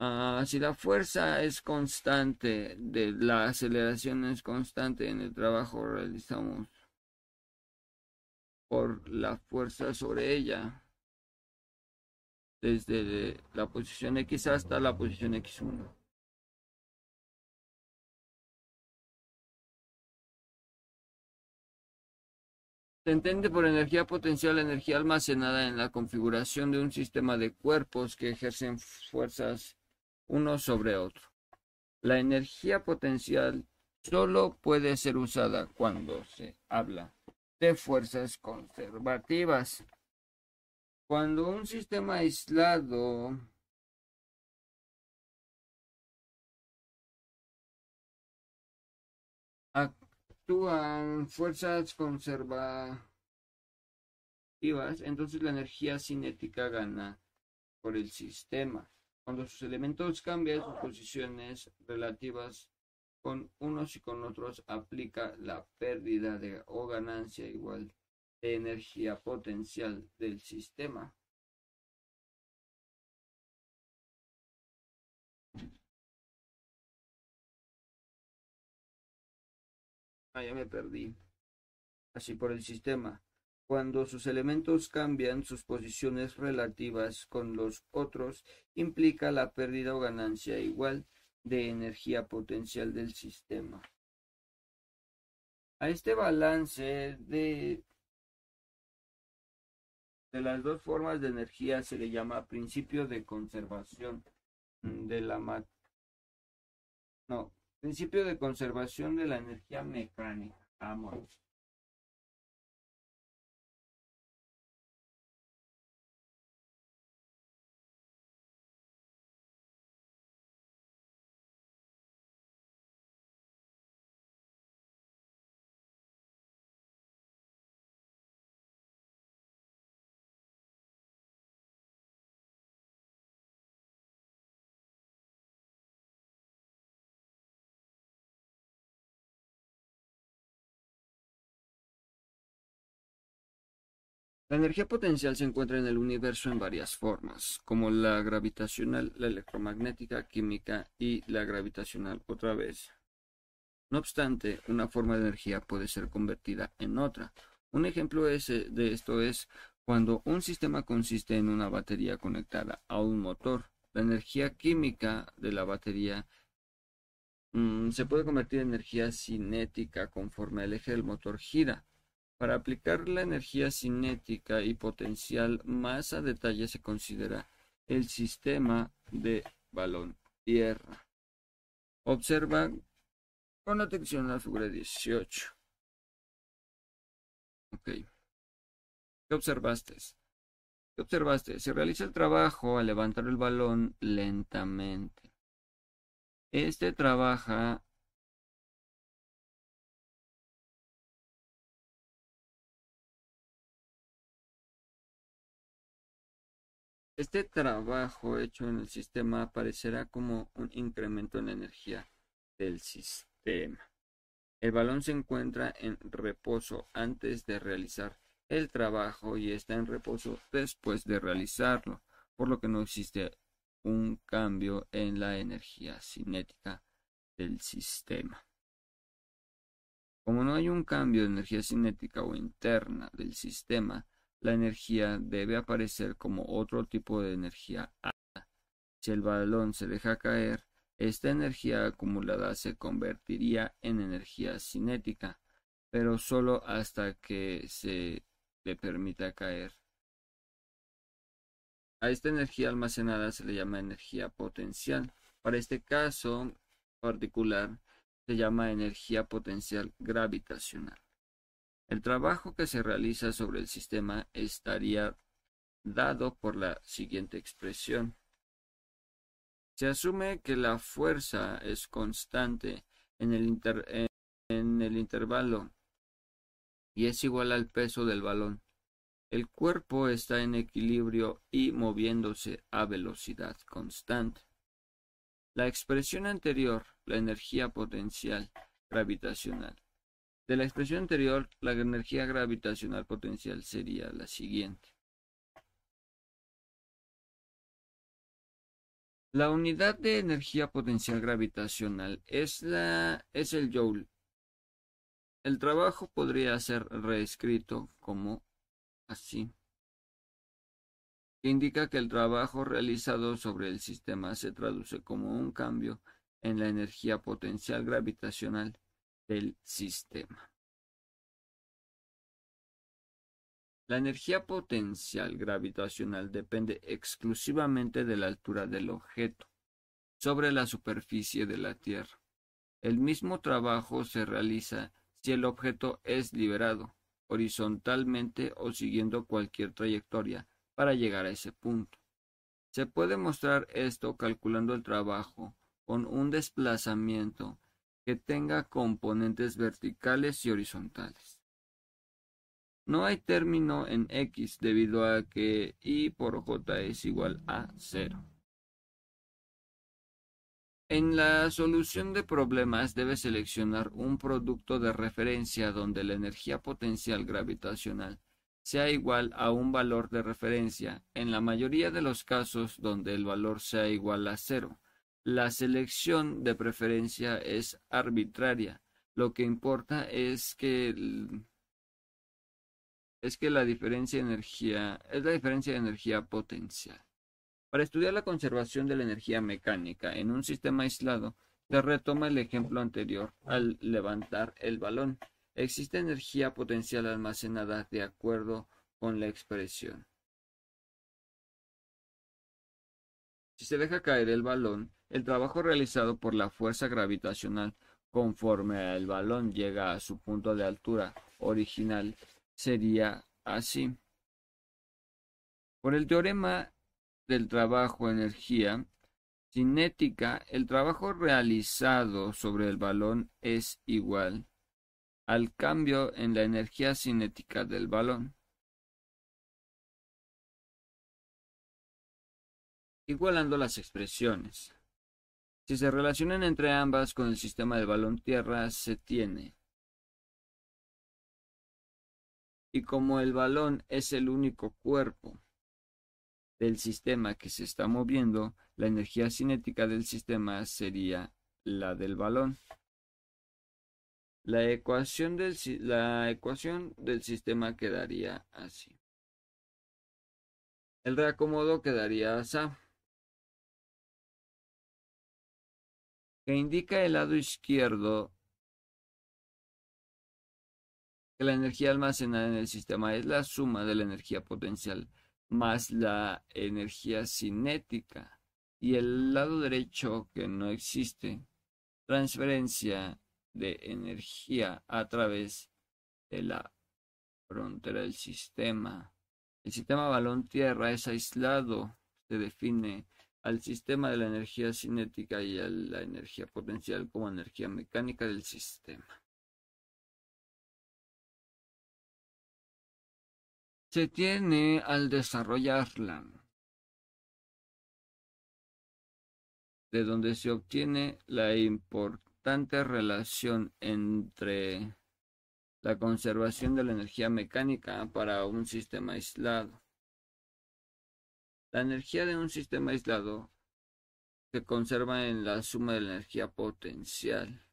Ah, si la fuerza es constante, de la aceleración es constante en el trabajo realizamos por la fuerza sobre ella desde la posición X hasta la posición X1. Se entiende por energía potencial energía almacenada en la configuración de un sistema de cuerpos que ejercen fuerzas uno sobre otro. La energía potencial solo puede ser usada cuando se habla de fuerzas conservativas. Cuando un sistema aislado actúan fuerzas conservativas, entonces la energía cinética gana por el sistema. Cuando sus elementos cambian sus posiciones relativas con unos y con otros, aplica la pérdida de o ganancia igual energía potencial del sistema. Ah, ya me perdí. Así por el sistema. Cuando sus elementos cambian sus posiciones relativas con los otros, implica la pérdida o ganancia igual de energía potencial del sistema. A este balance de, de las dos formas de energía se le llama principio de conservación de la no, principio de conservación de la energía mecánica. Amor. La energía potencial se encuentra en el universo en varias formas, como la gravitacional, la electromagnética, química y la gravitacional otra vez. No obstante, una forma de energía puede ser convertida en otra. Un ejemplo de esto es cuando un sistema consiste en una batería conectada a un motor La energía química de la batería mm, se puede convertir en energía cinética conforme el eje del motor gira. Para aplicar la energía cinética y potencial más a detalle se considera el sistema de balón tierra. Observa con atención la figura 18. Ok. ¿Qué observaste? ¿Qué observaste? Se realiza el trabajo al levantar el balón lentamente. Este trabaja Este trabajo hecho en el sistema aparecerá como un incremento en la energía del sistema. El balón se encuentra en reposo antes de realizar el trabajo y está en reposo después de realizarlo, por lo que no existe un cambio en la energía cinética del sistema. Como no hay un cambio de energía cinética o interna del sistema, la energía debe aparecer como otro tipo de energía alta. Si el balón se deja caer, esta energía acumulada se convertiría en energía cinética, pero solo hasta que se le permita caer. A esta energía almacenada se le llama energía potencial. Para este caso particular se llama energía potencial gravitacional. El trabajo que se realiza sobre el sistema estaría dado por la siguiente expresión. Se asume que la fuerza es constante en el, el intervalo y es igual al peso del balón. El cuerpo está en equilibrio y moviéndose a velocidad constante. La expresión anterior, la energía potencial gravitacional, de la expresión anterior, la energía gravitacional potencial sería la siguiente. La unidad de energía potencial gravitacional es, la, es el joule. El trabajo podría ser reescrito como así. Indica que el trabajo realizado sobre el sistema se traduce como un cambio en la energía potencial gravitacional del sistema. La energía potencial gravitacional depende exclusivamente de la altura del objeto sobre la superficie de la Tierra. El mismo trabajo se realiza si el objeto es liberado horizontalmente o siguiendo cualquier trayectoria para llegar a ese punto. Se puede mostrar esto calculando el trabajo con un desplazamiento que tenga componentes verticales y horizontales. No hay término en X debido a que Y por J es igual a 0. En la solución de problemas debe seleccionar un producto de referencia donde la energía potencial gravitacional sea igual a un valor de referencia, en la mayoría de los casos donde el valor sea igual a cero. La selección de preferencia es arbitraria. Lo que importa es que es que la diferencia de energía es la diferencia de energía potencial. Para estudiar la conservación de la energía mecánica en un sistema aislado, se retoma el ejemplo anterior al levantar el balón. Existe energía potencial almacenada de acuerdo con la expresión. Si se deja caer el balón, el trabajo realizado por la fuerza gravitacional conforme el balón llega a su punto de altura original sería así. Por el teorema del trabajo energía cinética, el trabajo realizado sobre el balón es igual al cambio en la energía cinética del balón. Igualando las expresiones. Si se relacionan entre ambas con el sistema del balón tierra, se tiene. Y como el balón es el único cuerpo del sistema que se está moviendo, la energía cinética del sistema sería la del balón. La ecuación del, la ecuación del sistema quedaría así. El reacomodo quedaría así. Que indica el lado izquierdo que la energía almacenada en el sistema es la suma de la energía potencial más la energía cinética y el lado derecho que no existe transferencia de energía a través de la frontera del sistema. El sistema balón-tierra es aislado, se define al sistema de la energía cinética y a la energía potencial como energía mecánica del sistema. Se tiene al desarrollarla, de donde se obtiene la importante relación entre la conservación de la energía mecánica para un sistema aislado. La energía de un sistema aislado se conserva en la suma de la energía potencial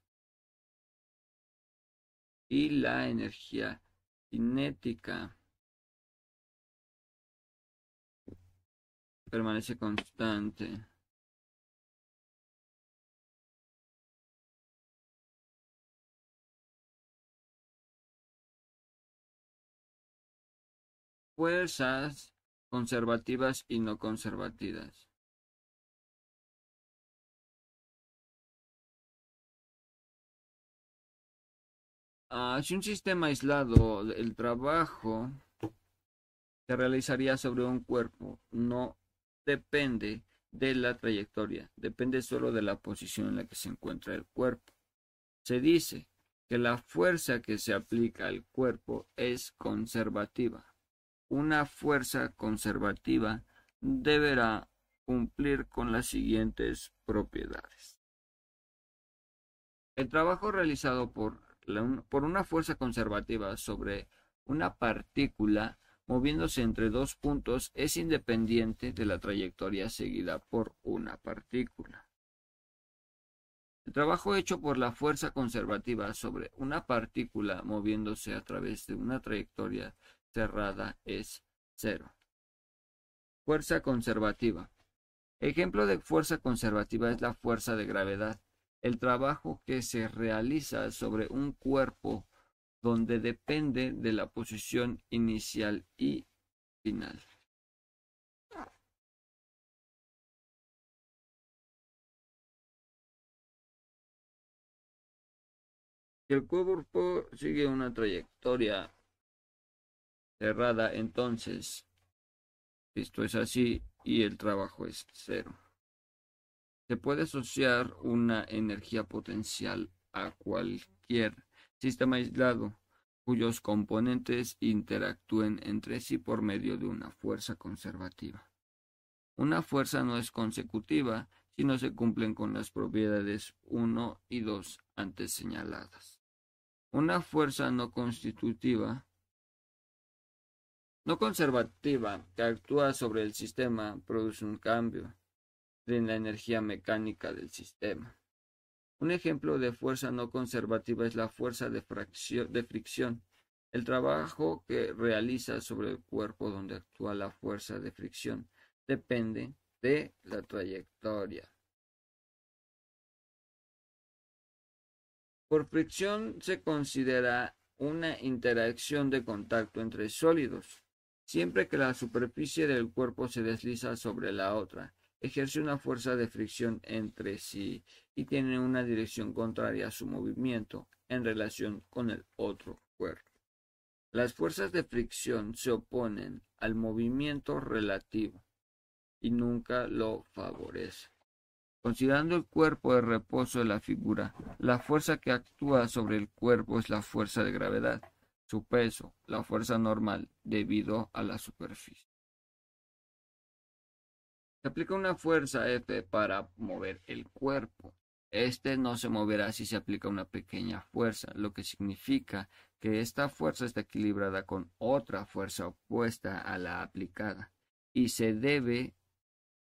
y la energía cinética permanece constante. fuerzas conservativas y no conservativas. Ah, si un sistema aislado, el trabajo se realizaría sobre un cuerpo no depende de la trayectoria, depende solo de la posición en la que se encuentra el cuerpo. Se dice que la fuerza que se aplica al cuerpo es conservativa una fuerza conservativa deberá cumplir con las siguientes propiedades. El trabajo realizado por, una fuerza conservativa sobre una partícula moviéndose entre dos puntos es independiente de la trayectoria seguida por una partícula. El trabajo hecho por la fuerza conservativa sobre una partícula moviéndose a través de una trayectoria cerrada es cero. Fuerza conservativa. Ejemplo de fuerza conservativa es la fuerza de gravedad, el trabajo que se realiza sobre un cuerpo donde depende de la posición inicial y final. el cuerpo sigue una trayectoria cerrada, entonces esto es así y el trabajo es cero. Se puede asociar una energía potencial a cualquier sistema aislado cuyos componentes interactúen entre sí por medio de una fuerza conservativa. Una fuerza no es consecutiva si no se cumplen con las propiedades 1 y 2 antes señaladas. Una fuerza no constitutiva no conservativa que actúa sobre el sistema produce un cambio en la energía mecánica del sistema. Un ejemplo de fuerza no conservativa es la fuerza de, fricción, el trabajo que realiza sobre el cuerpo donde actúa la fuerza de fricción depende de la trayectoria. Por fricción se considera una interacción de contacto entre sólidos siempre que la superficie del cuerpo se desliza sobre la otra, ejerce una fuerza de fricción entre sí y tiene una dirección contraria a su movimiento en relación con el otro cuerpo. Las fuerzas de fricción se oponen al movimiento relativo y nunca lo favorecen. Considerando el cuerpo de reposo de la figura, la fuerza que actúa sobre el cuerpo es la fuerza de gravedad su peso, la fuerza normal, debido a la superficie. Se aplica una fuerza F para mover el cuerpo. Este no se moverá si se aplica una pequeña fuerza, lo que significa que esta fuerza está equilibrada con otra fuerza opuesta a la aplicada y se debe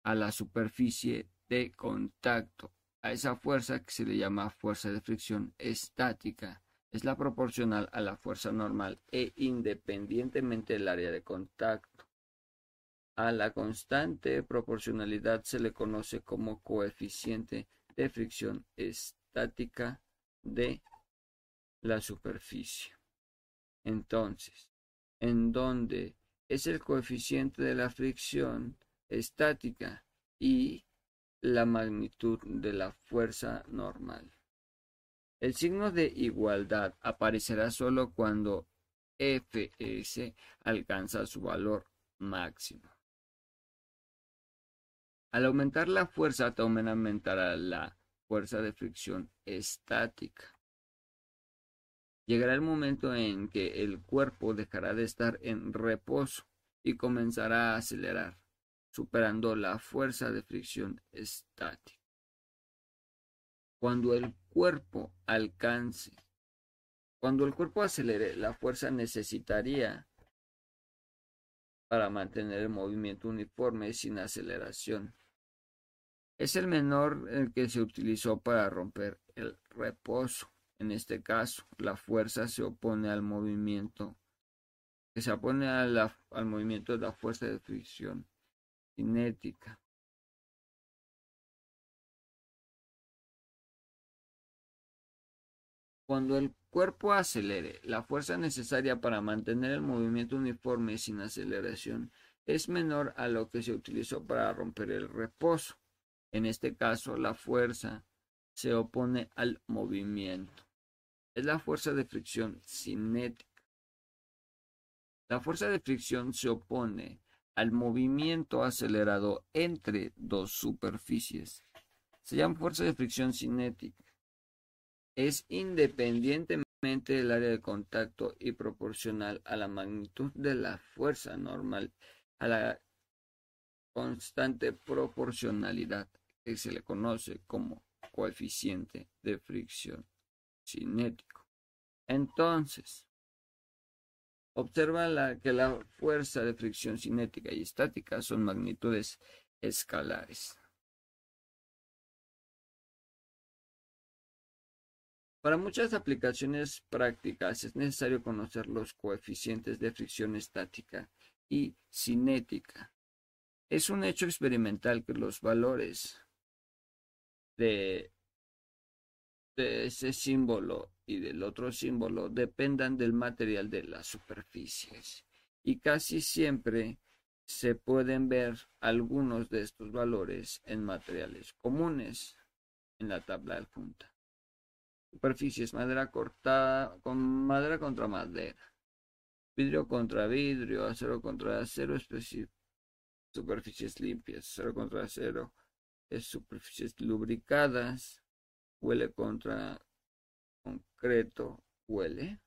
a la superficie de contacto, a esa fuerza que se le llama fuerza de fricción estática es la proporcional a la fuerza normal e independientemente del área de contacto. A la constante proporcionalidad se le conoce como coeficiente de fricción estática de la superficie. Entonces, en donde es el coeficiente de la fricción estática y la magnitud de la fuerza normal. El signo de igualdad aparecerá solo cuando Fs alcanza su valor máximo. Al aumentar la fuerza también aumentará la fuerza de fricción estática. Llegará el momento en que el cuerpo dejará de estar en reposo y comenzará a acelerar, superando la fuerza de fricción estática. Cuando el cuerpo alcance, cuando el cuerpo acelere, la fuerza necesitaría para mantener el movimiento uniforme sin aceleración. Es el menor el que se utilizó para romper el reposo. En este caso, la fuerza se opone al movimiento, que se opone al movimiento de la fuerza de fricción cinética. Cuando el cuerpo acelere, la fuerza necesaria para mantener el movimiento uniforme sin aceleración es menor a lo que se utilizó para romper el reposo. En este caso, la fuerza se opone al movimiento. Es la fuerza de fricción cinética. La fuerza de fricción se opone al movimiento acelerado entre dos superficies. Se llama fuerza de fricción cinética. Es independientemente del área de contacto y proporcional a la magnitud de la fuerza normal, a la constante proporcionalidad que se le conoce como coeficiente de fricción cinético. Entonces, observa que la fuerza de fricción cinética y estática son magnitudes escalares. Para muchas aplicaciones prácticas es necesario conocer los coeficientes de fricción estática y cinética. Es un hecho experimental que los valores de, ese símbolo y del otro símbolo dependan del material de las superficies. Y casi siempre se pueden ver algunos de estos valores en materiales comunes en la tabla adjunta. Superficies, madera cortada con madera contra madera, vidrio contra vidrio, acero contra acero, superficies limpias, acero contra acero, es superficies lubricadas, huele contra concreto, huele.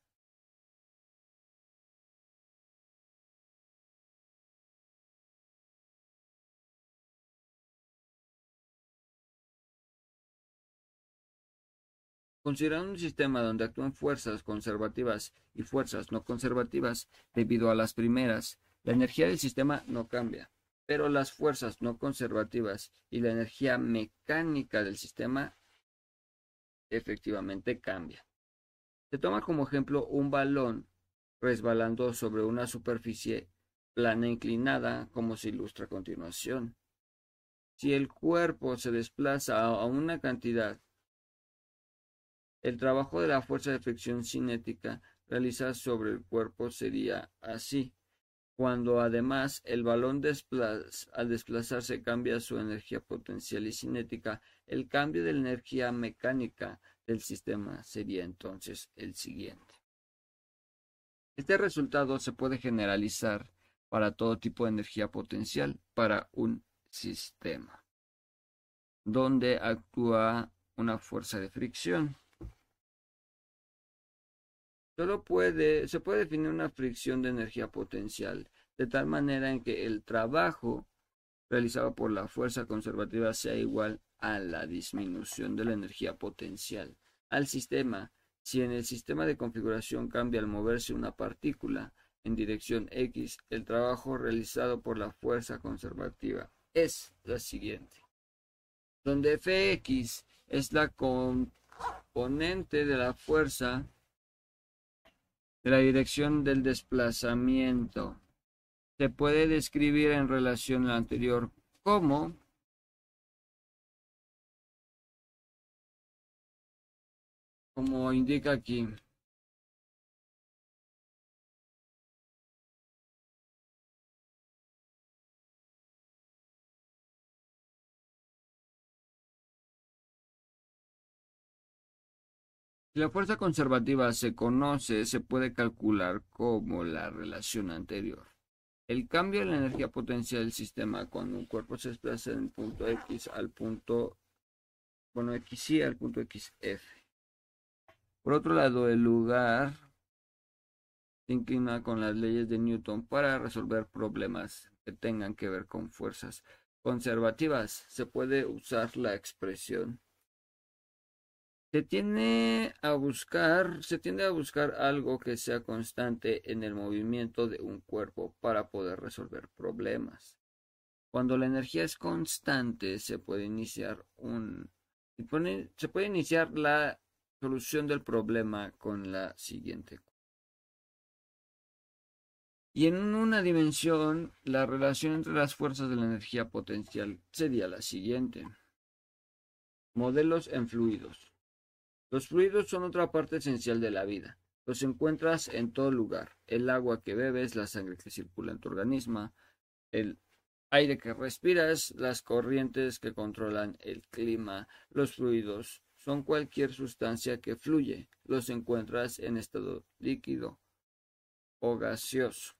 Considerando un sistema donde actúan fuerzas conservativas y fuerzas no conservativas, debido a las primeras, la energía del sistema no cambia pero las fuerzas no conservativas y la energía mecánica del sistema efectivamente cambia. Se toma como ejemplo un balón resbalando sobre una superficie plana inclinada, como se ilustra a continuación. Si el cuerpo se desplaza a una cantidad, el trabajo de la fuerza de fricción cinética realizada sobre el cuerpo sería así cuando además el balón al desplazarse cambia su energía potencial y cinética, el cambio de la energía mecánica del sistema sería entonces el siguiente. Este resultado se puede generalizar para todo tipo de energía potencial para un sistema, donde actúa una fuerza de fricción. Solo puede, se puede definir una fricción de energía potencial de tal manera en que el trabajo realizado por la fuerza conservativa sea igual a la disminución de la energía potencial al sistema. Si en el sistema de configuración cambia al moverse una partícula en dirección X, el trabajo realizado por la fuerza conservativa es la siguiente, donde Fx es la componente de la fuerza de la dirección del desplazamiento. Se puede describir en relación a lo anterior como como indica aquí. Si la fuerza conservativa se conoce, se puede calcular como la relación anterior. El cambio de la energía potencial del sistema cuando un cuerpo se desplaza del punto X al punto, bueno, XY al punto XF. Por otro lado, el lugar se inclina con las leyes de Newton para resolver problemas que tengan que ver con fuerzas conservativas. Se puede usar la expresión se tiende a buscar, algo que sea constante en el movimiento de un cuerpo para poder resolver problemas. Cuando la energía es constante, se puede iniciar se puede iniciar la solución del problema con la siguiente. Y en una dimensión, la relación entre las fuerzas de la energía potencial sería la siguiente. Modelos en fluidos. Los fluidos son otra parte esencial de la vida. Los encuentras en todo lugar. El agua que bebes, la sangre que circula en tu organismo, el aire que respiras, las corrientes que controlan el clima, los fluidos son cualquier sustancia que fluye. Los encuentras en estado líquido o gaseoso.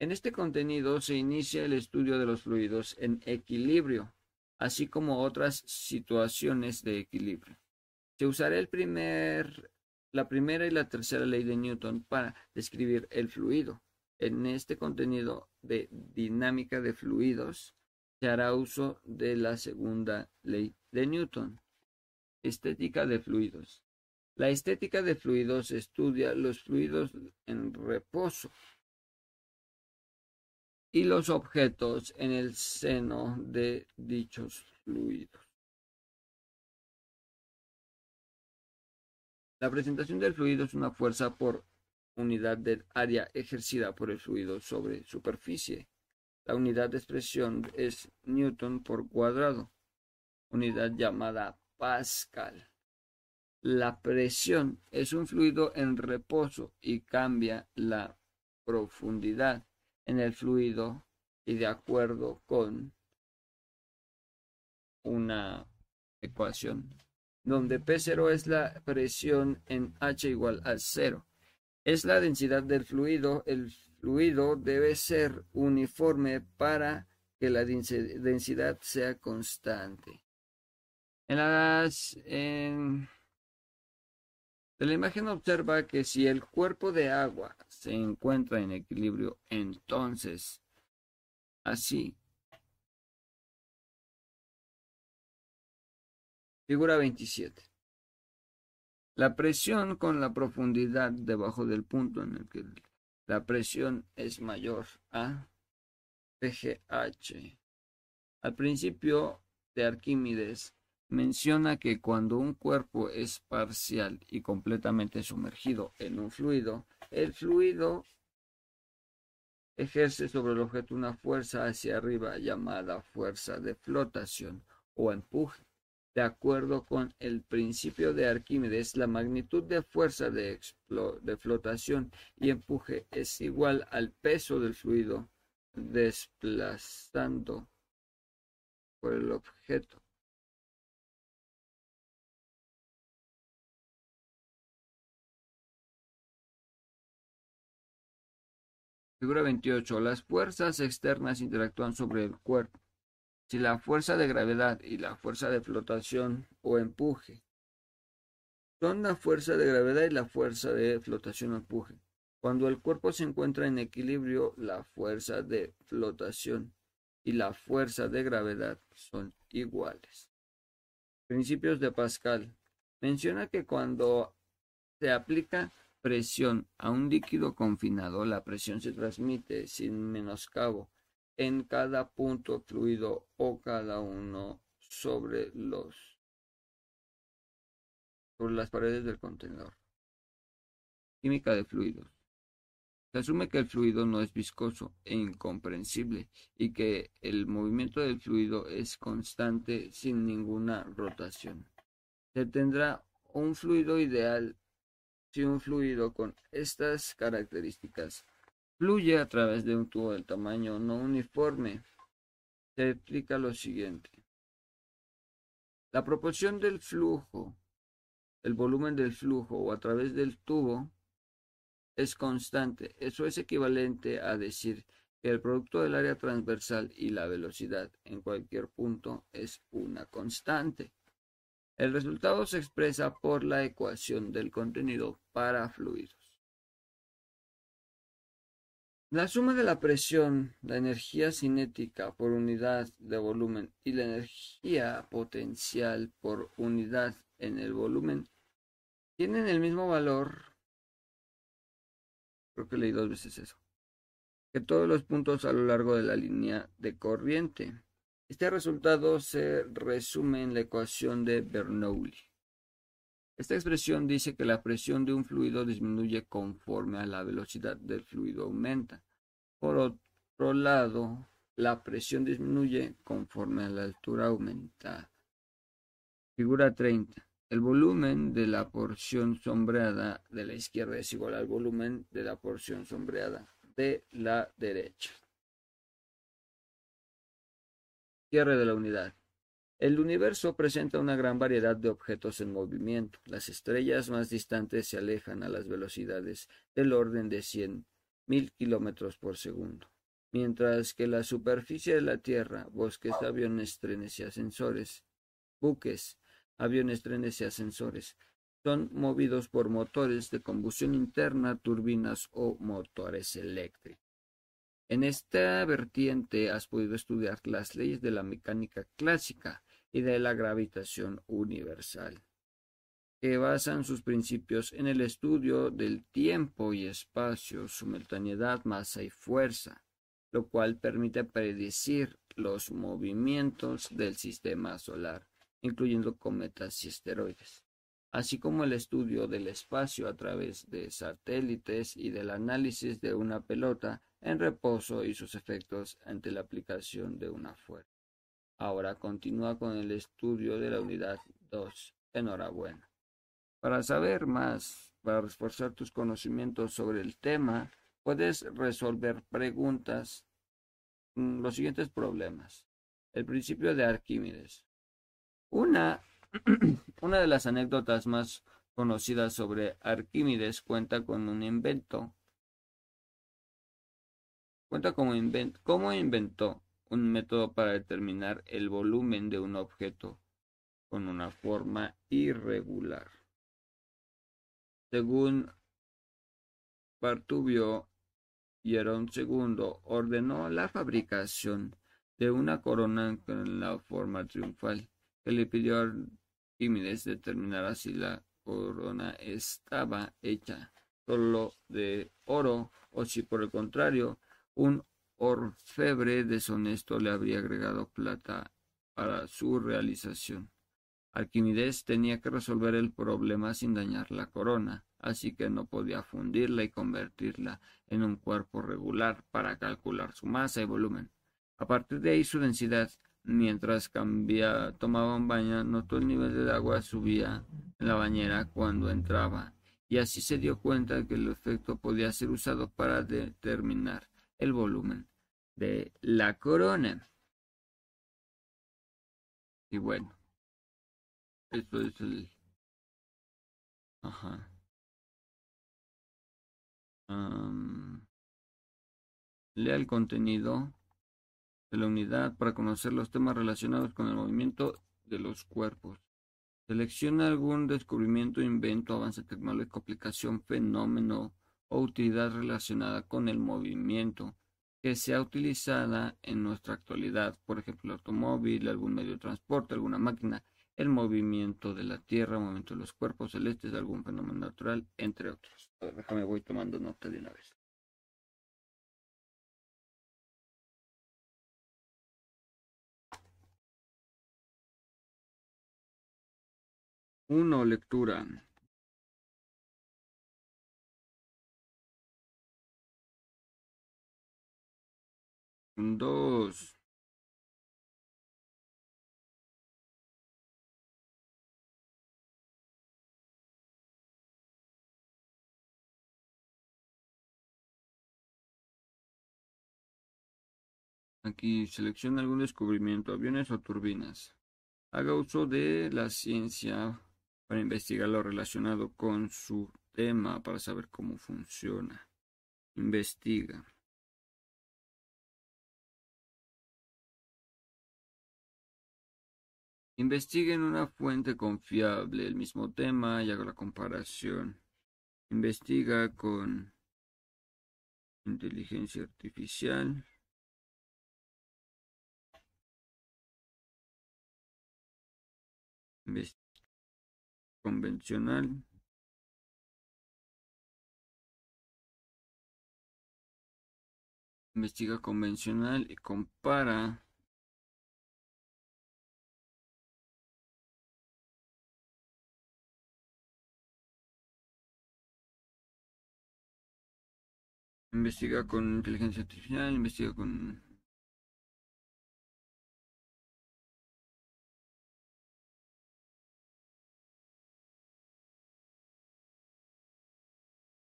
En este contenido se inicia el estudio de los fluidos en equilibrio, así como otras situaciones de equilibrio. Se usará la primera y la tercera ley de Newton para describir el fluido. En este contenido de dinámica de fluidos se hará uso de la segunda ley de Newton. Estética de fluidos. La estética de fluidos estudia los fluidos en reposo y los objetos en el seno de dichos fluidos. La presentación del fluido es una fuerza por unidad del área ejercida por el fluido sobre superficie. La unidad de expresión es Newton por cuadrado, unidad llamada Pascal. La presión es un fluido en reposo y cambia la profundidad en el fluido y de acuerdo con una ecuación donde P0 es la presión en H igual a 0. Es la densidad del fluido. El fluido debe ser uniforme para que la densidad sea constante. En las, de la imagen observa que si el cuerpo de agua se encuentra en equilibrio, entonces así Figura 27. La presión con la profundidad debajo del punto en el que la presión es mayor a PGH. Al principio de Arquímedes menciona que cuando un cuerpo es parcial y completamente sumergido en un fluido, el fluido ejerce sobre el objeto una fuerza hacia arriba llamada fuerza de flotación o empuje. De acuerdo con el principio de Arquímedes, la magnitud de fuerza de, flotación y empuje es igual al peso del fluido desplazando por el objeto. Figura 28. Las fuerzas externas interactúan sobre el cuerpo si la fuerza de gravedad y la fuerza de flotación o empuje son la fuerza de gravedad y la fuerza de flotación o empuje. Cuando el cuerpo se encuentra en equilibrio, la fuerza de flotación y la fuerza de gravedad son iguales. Principios de Pascal. Menciona que cuando se aplica presión a un líquido confinado, la presión se transmite sin menoscabo en cada punto fluido o cada uno sobre los sobre las paredes del contenedor. Química de fluidos. Se asume que el fluido no es viscoso e incomprensible y que el movimiento del fluido es constante sin ninguna rotación. Se tendrá un fluido ideal si un fluido con estas características fluye a través de un tubo del tamaño no uniforme, se explica lo siguiente. La proporción del flujo, el volumen del flujo o a través del tubo es constante. Eso es equivalente a decir que el producto del área transversal y la velocidad en cualquier punto es una constante. El resultado se expresa por la ecuación del contenido para fluidos. La suma de la presión, la energía cinética por unidad de volumen y la energía potencial por unidad en el volumen tienen el mismo valor. Creo que leí dos veces eso. Que todos los puntos a lo largo de la línea de corriente. Este resultado se resume en la ecuación de Bernoulli. Esta expresión dice que la presión de un fluido disminuye conforme a la velocidad del fluido aumenta. Por otro lado, la presión disminuye conforme a la altura aumenta. Figura 30. El volumen de la porción sombreada de la izquierda es igual al volumen de la porción sombreada de la derecha. Cierre de la unidad. El universo presenta una gran variedad de objetos en movimiento. Las estrellas más distantes se alejan a las velocidades del orden de cien mil kilómetros por segundo, mientras que la superficie de la Tierra, bosques, aviones, trenes y ascensores, buques, aviones, trenes y ascensores, son movidos por motores de combustión interna, turbinas o motores eléctricos. En esta vertiente has podido estudiar las leyes de la mecánica clásica y de la gravitación universal, que basan sus principios en el estudio del tiempo y espacio, simultaneidad, masa y fuerza, lo cual permite predecir los movimientos del sistema solar, incluyendo cometas y asteroides así como el estudio del espacio a través de satélites y del análisis de una pelota en reposo y sus efectos ante la aplicación de una fuerza. Ahora continúa con el estudio de la unidad 2. Enhorabuena. Para saber más, para reforzar tus conocimientos sobre el tema, puedes resolver preguntas, mm, los siguientes problemas. El principio de Arquímedes. Una una de las anécdotas más conocidas sobre Arquímedes cuenta con un invento. Cuenta como invent cómo inventó un método para determinar el volumen de un objeto con una forma irregular. Según Partubio Hierón II ordenó la fabricación de una corona con la forma triunfal que le pidió Arquímedes determinara si la corona estaba hecha solo de oro o si por el contrario un orfebre deshonesto le habría agregado plata para su realización. Arquímedes tenía que resolver el problema sin dañar la corona, así que no podía fundirla y convertirla en un cuerpo regular para calcular su masa y volumen. A partir de ahí su densidad Mientras cambia, tomaba un baño, notó el nivel del agua subía en la bañera cuando entraba, y así se dio cuenta que el efecto podía ser usado para determinar el volumen de la corona. Y bueno, esto es el... Ajá. lea el contenido de la unidad para conocer los temas relacionados con el movimiento de los cuerpos. Selecciona algún descubrimiento, invento, avance tecnológico, aplicación, fenómeno o utilidad relacionada con el movimiento que sea utilizada en nuestra actualidad, por ejemplo, el automóvil, algún medio de transporte, alguna máquina, el movimiento de la Tierra, el movimiento de los cuerpos celestes, algún fenómeno natural, entre otros. déjame, voy tomando nota de una vez. 1. Lectura. dos Aquí selecciona algún descubrimiento, aviones o turbinas. Haga uso de la ciencia para investigar lo relacionado con su tema, para saber cómo funciona. Investiga. Investigue en una fuente confiable el mismo tema y haga la comparación. Investiga con inteligencia artificial. convencional. Investiga convencional y compara Investiga con inteligencia artificial, investiga con...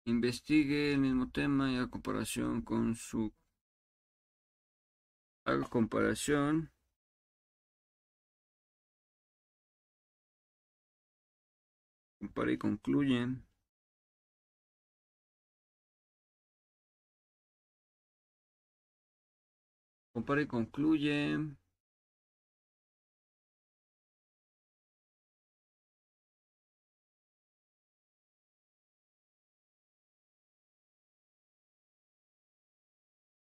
Investigue el mismo tema y a comparación con su... Haga comparación. Compara y concluye. Compara y concluye.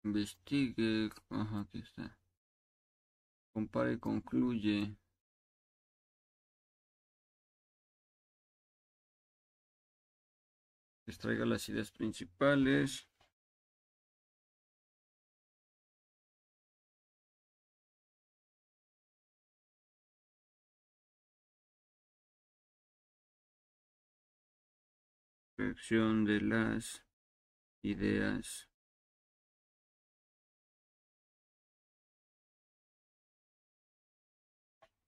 Investigue. Ajá, aquí está. Compara y concluye. Extraiga las ideas principales. De las ideas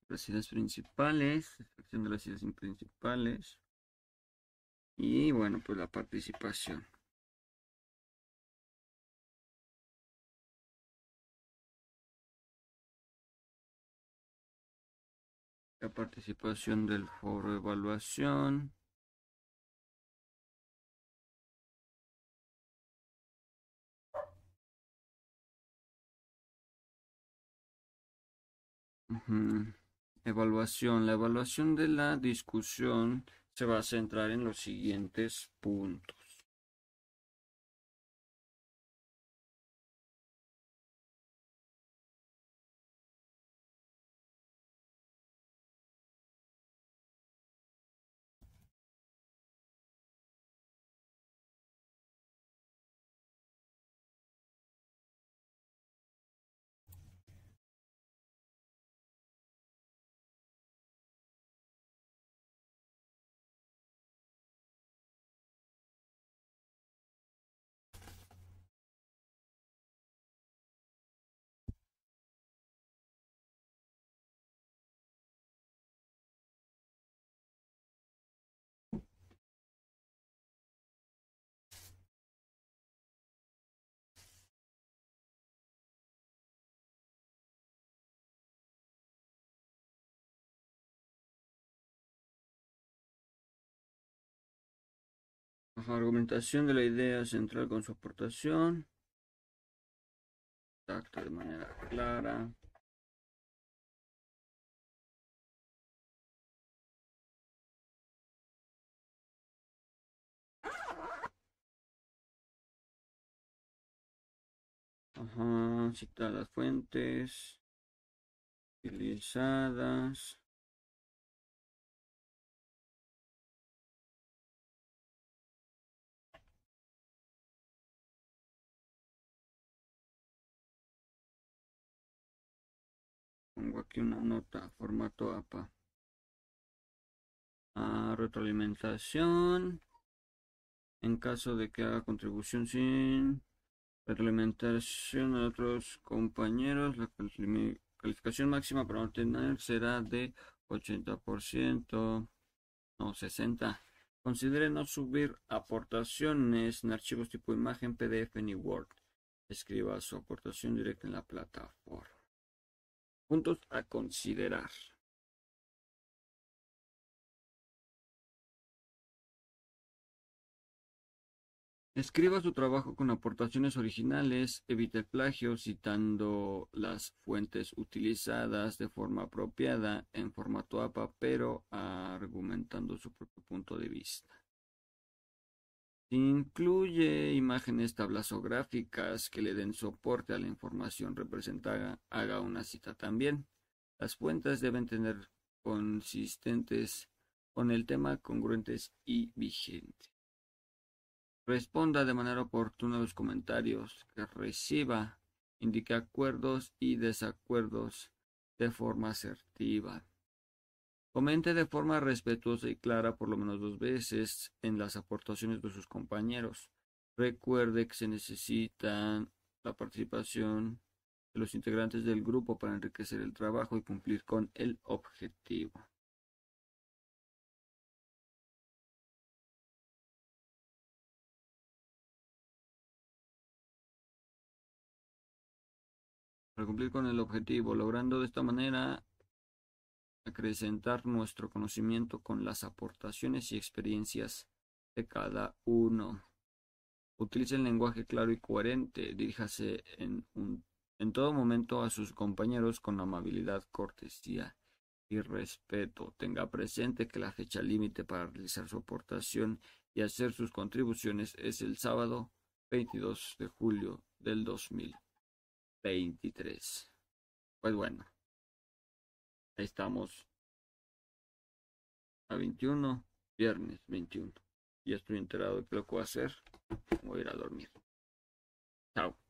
las ideas principales, extracción de las ideas principales y bueno, pues la participación. La participación del foro de evaluación. Evaluación. La evaluación de la discusión se va a centrar en los siguientes puntos. Argumentación de la idea central con su aportación. Tacto de manera clara. Ajá, citar las fuentes utilizadas. Pongo aquí una nota, formato APA. A retroalimentación. En caso de que haga contribución sin retroalimentación a otros compañeros, la calificación máxima para obtener será de 80%, no 60%. Considere no subir aportaciones en archivos tipo imagen, PDF ni Word. Escriba su aportación directa en la plataforma. Puntos a considerar. Escriba su trabajo con aportaciones originales, evite el plagio citando las fuentes utilizadas de forma apropiada en formato APA, pero argumentando su propio punto de vista. Incluye imágenes, tablas o gráficas que le den soporte a la información representada. Haga una cita también. Las fuentes deben tener consistentes con el tema, congruentes y vigentes. Responda de manera oportuna los comentarios que reciba. Indique acuerdos y desacuerdos de forma asertiva. Comente de forma respetuosa y clara por lo menos dos veces en las aportaciones de sus compañeros. Recuerde que se necesita la participación de los integrantes del grupo para enriquecer el trabajo y cumplir con el objetivo. Para cumplir con el objetivo, logrando de esta manera acrecentar nuestro conocimiento con las aportaciones y experiencias de cada uno. Utilice el lenguaje claro y coherente. Diríjase en, todo momento a sus compañeros con amabilidad, cortesía y respeto. Tenga presente que la fecha límite para realizar su aportación y hacer sus contribuciones es el sábado 22 de julio del 2023. Pues bueno, estamos a 21, viernes 21. Ya estoy enterado de que lo que voy a hacer. Voy a ir a dormir. Chao.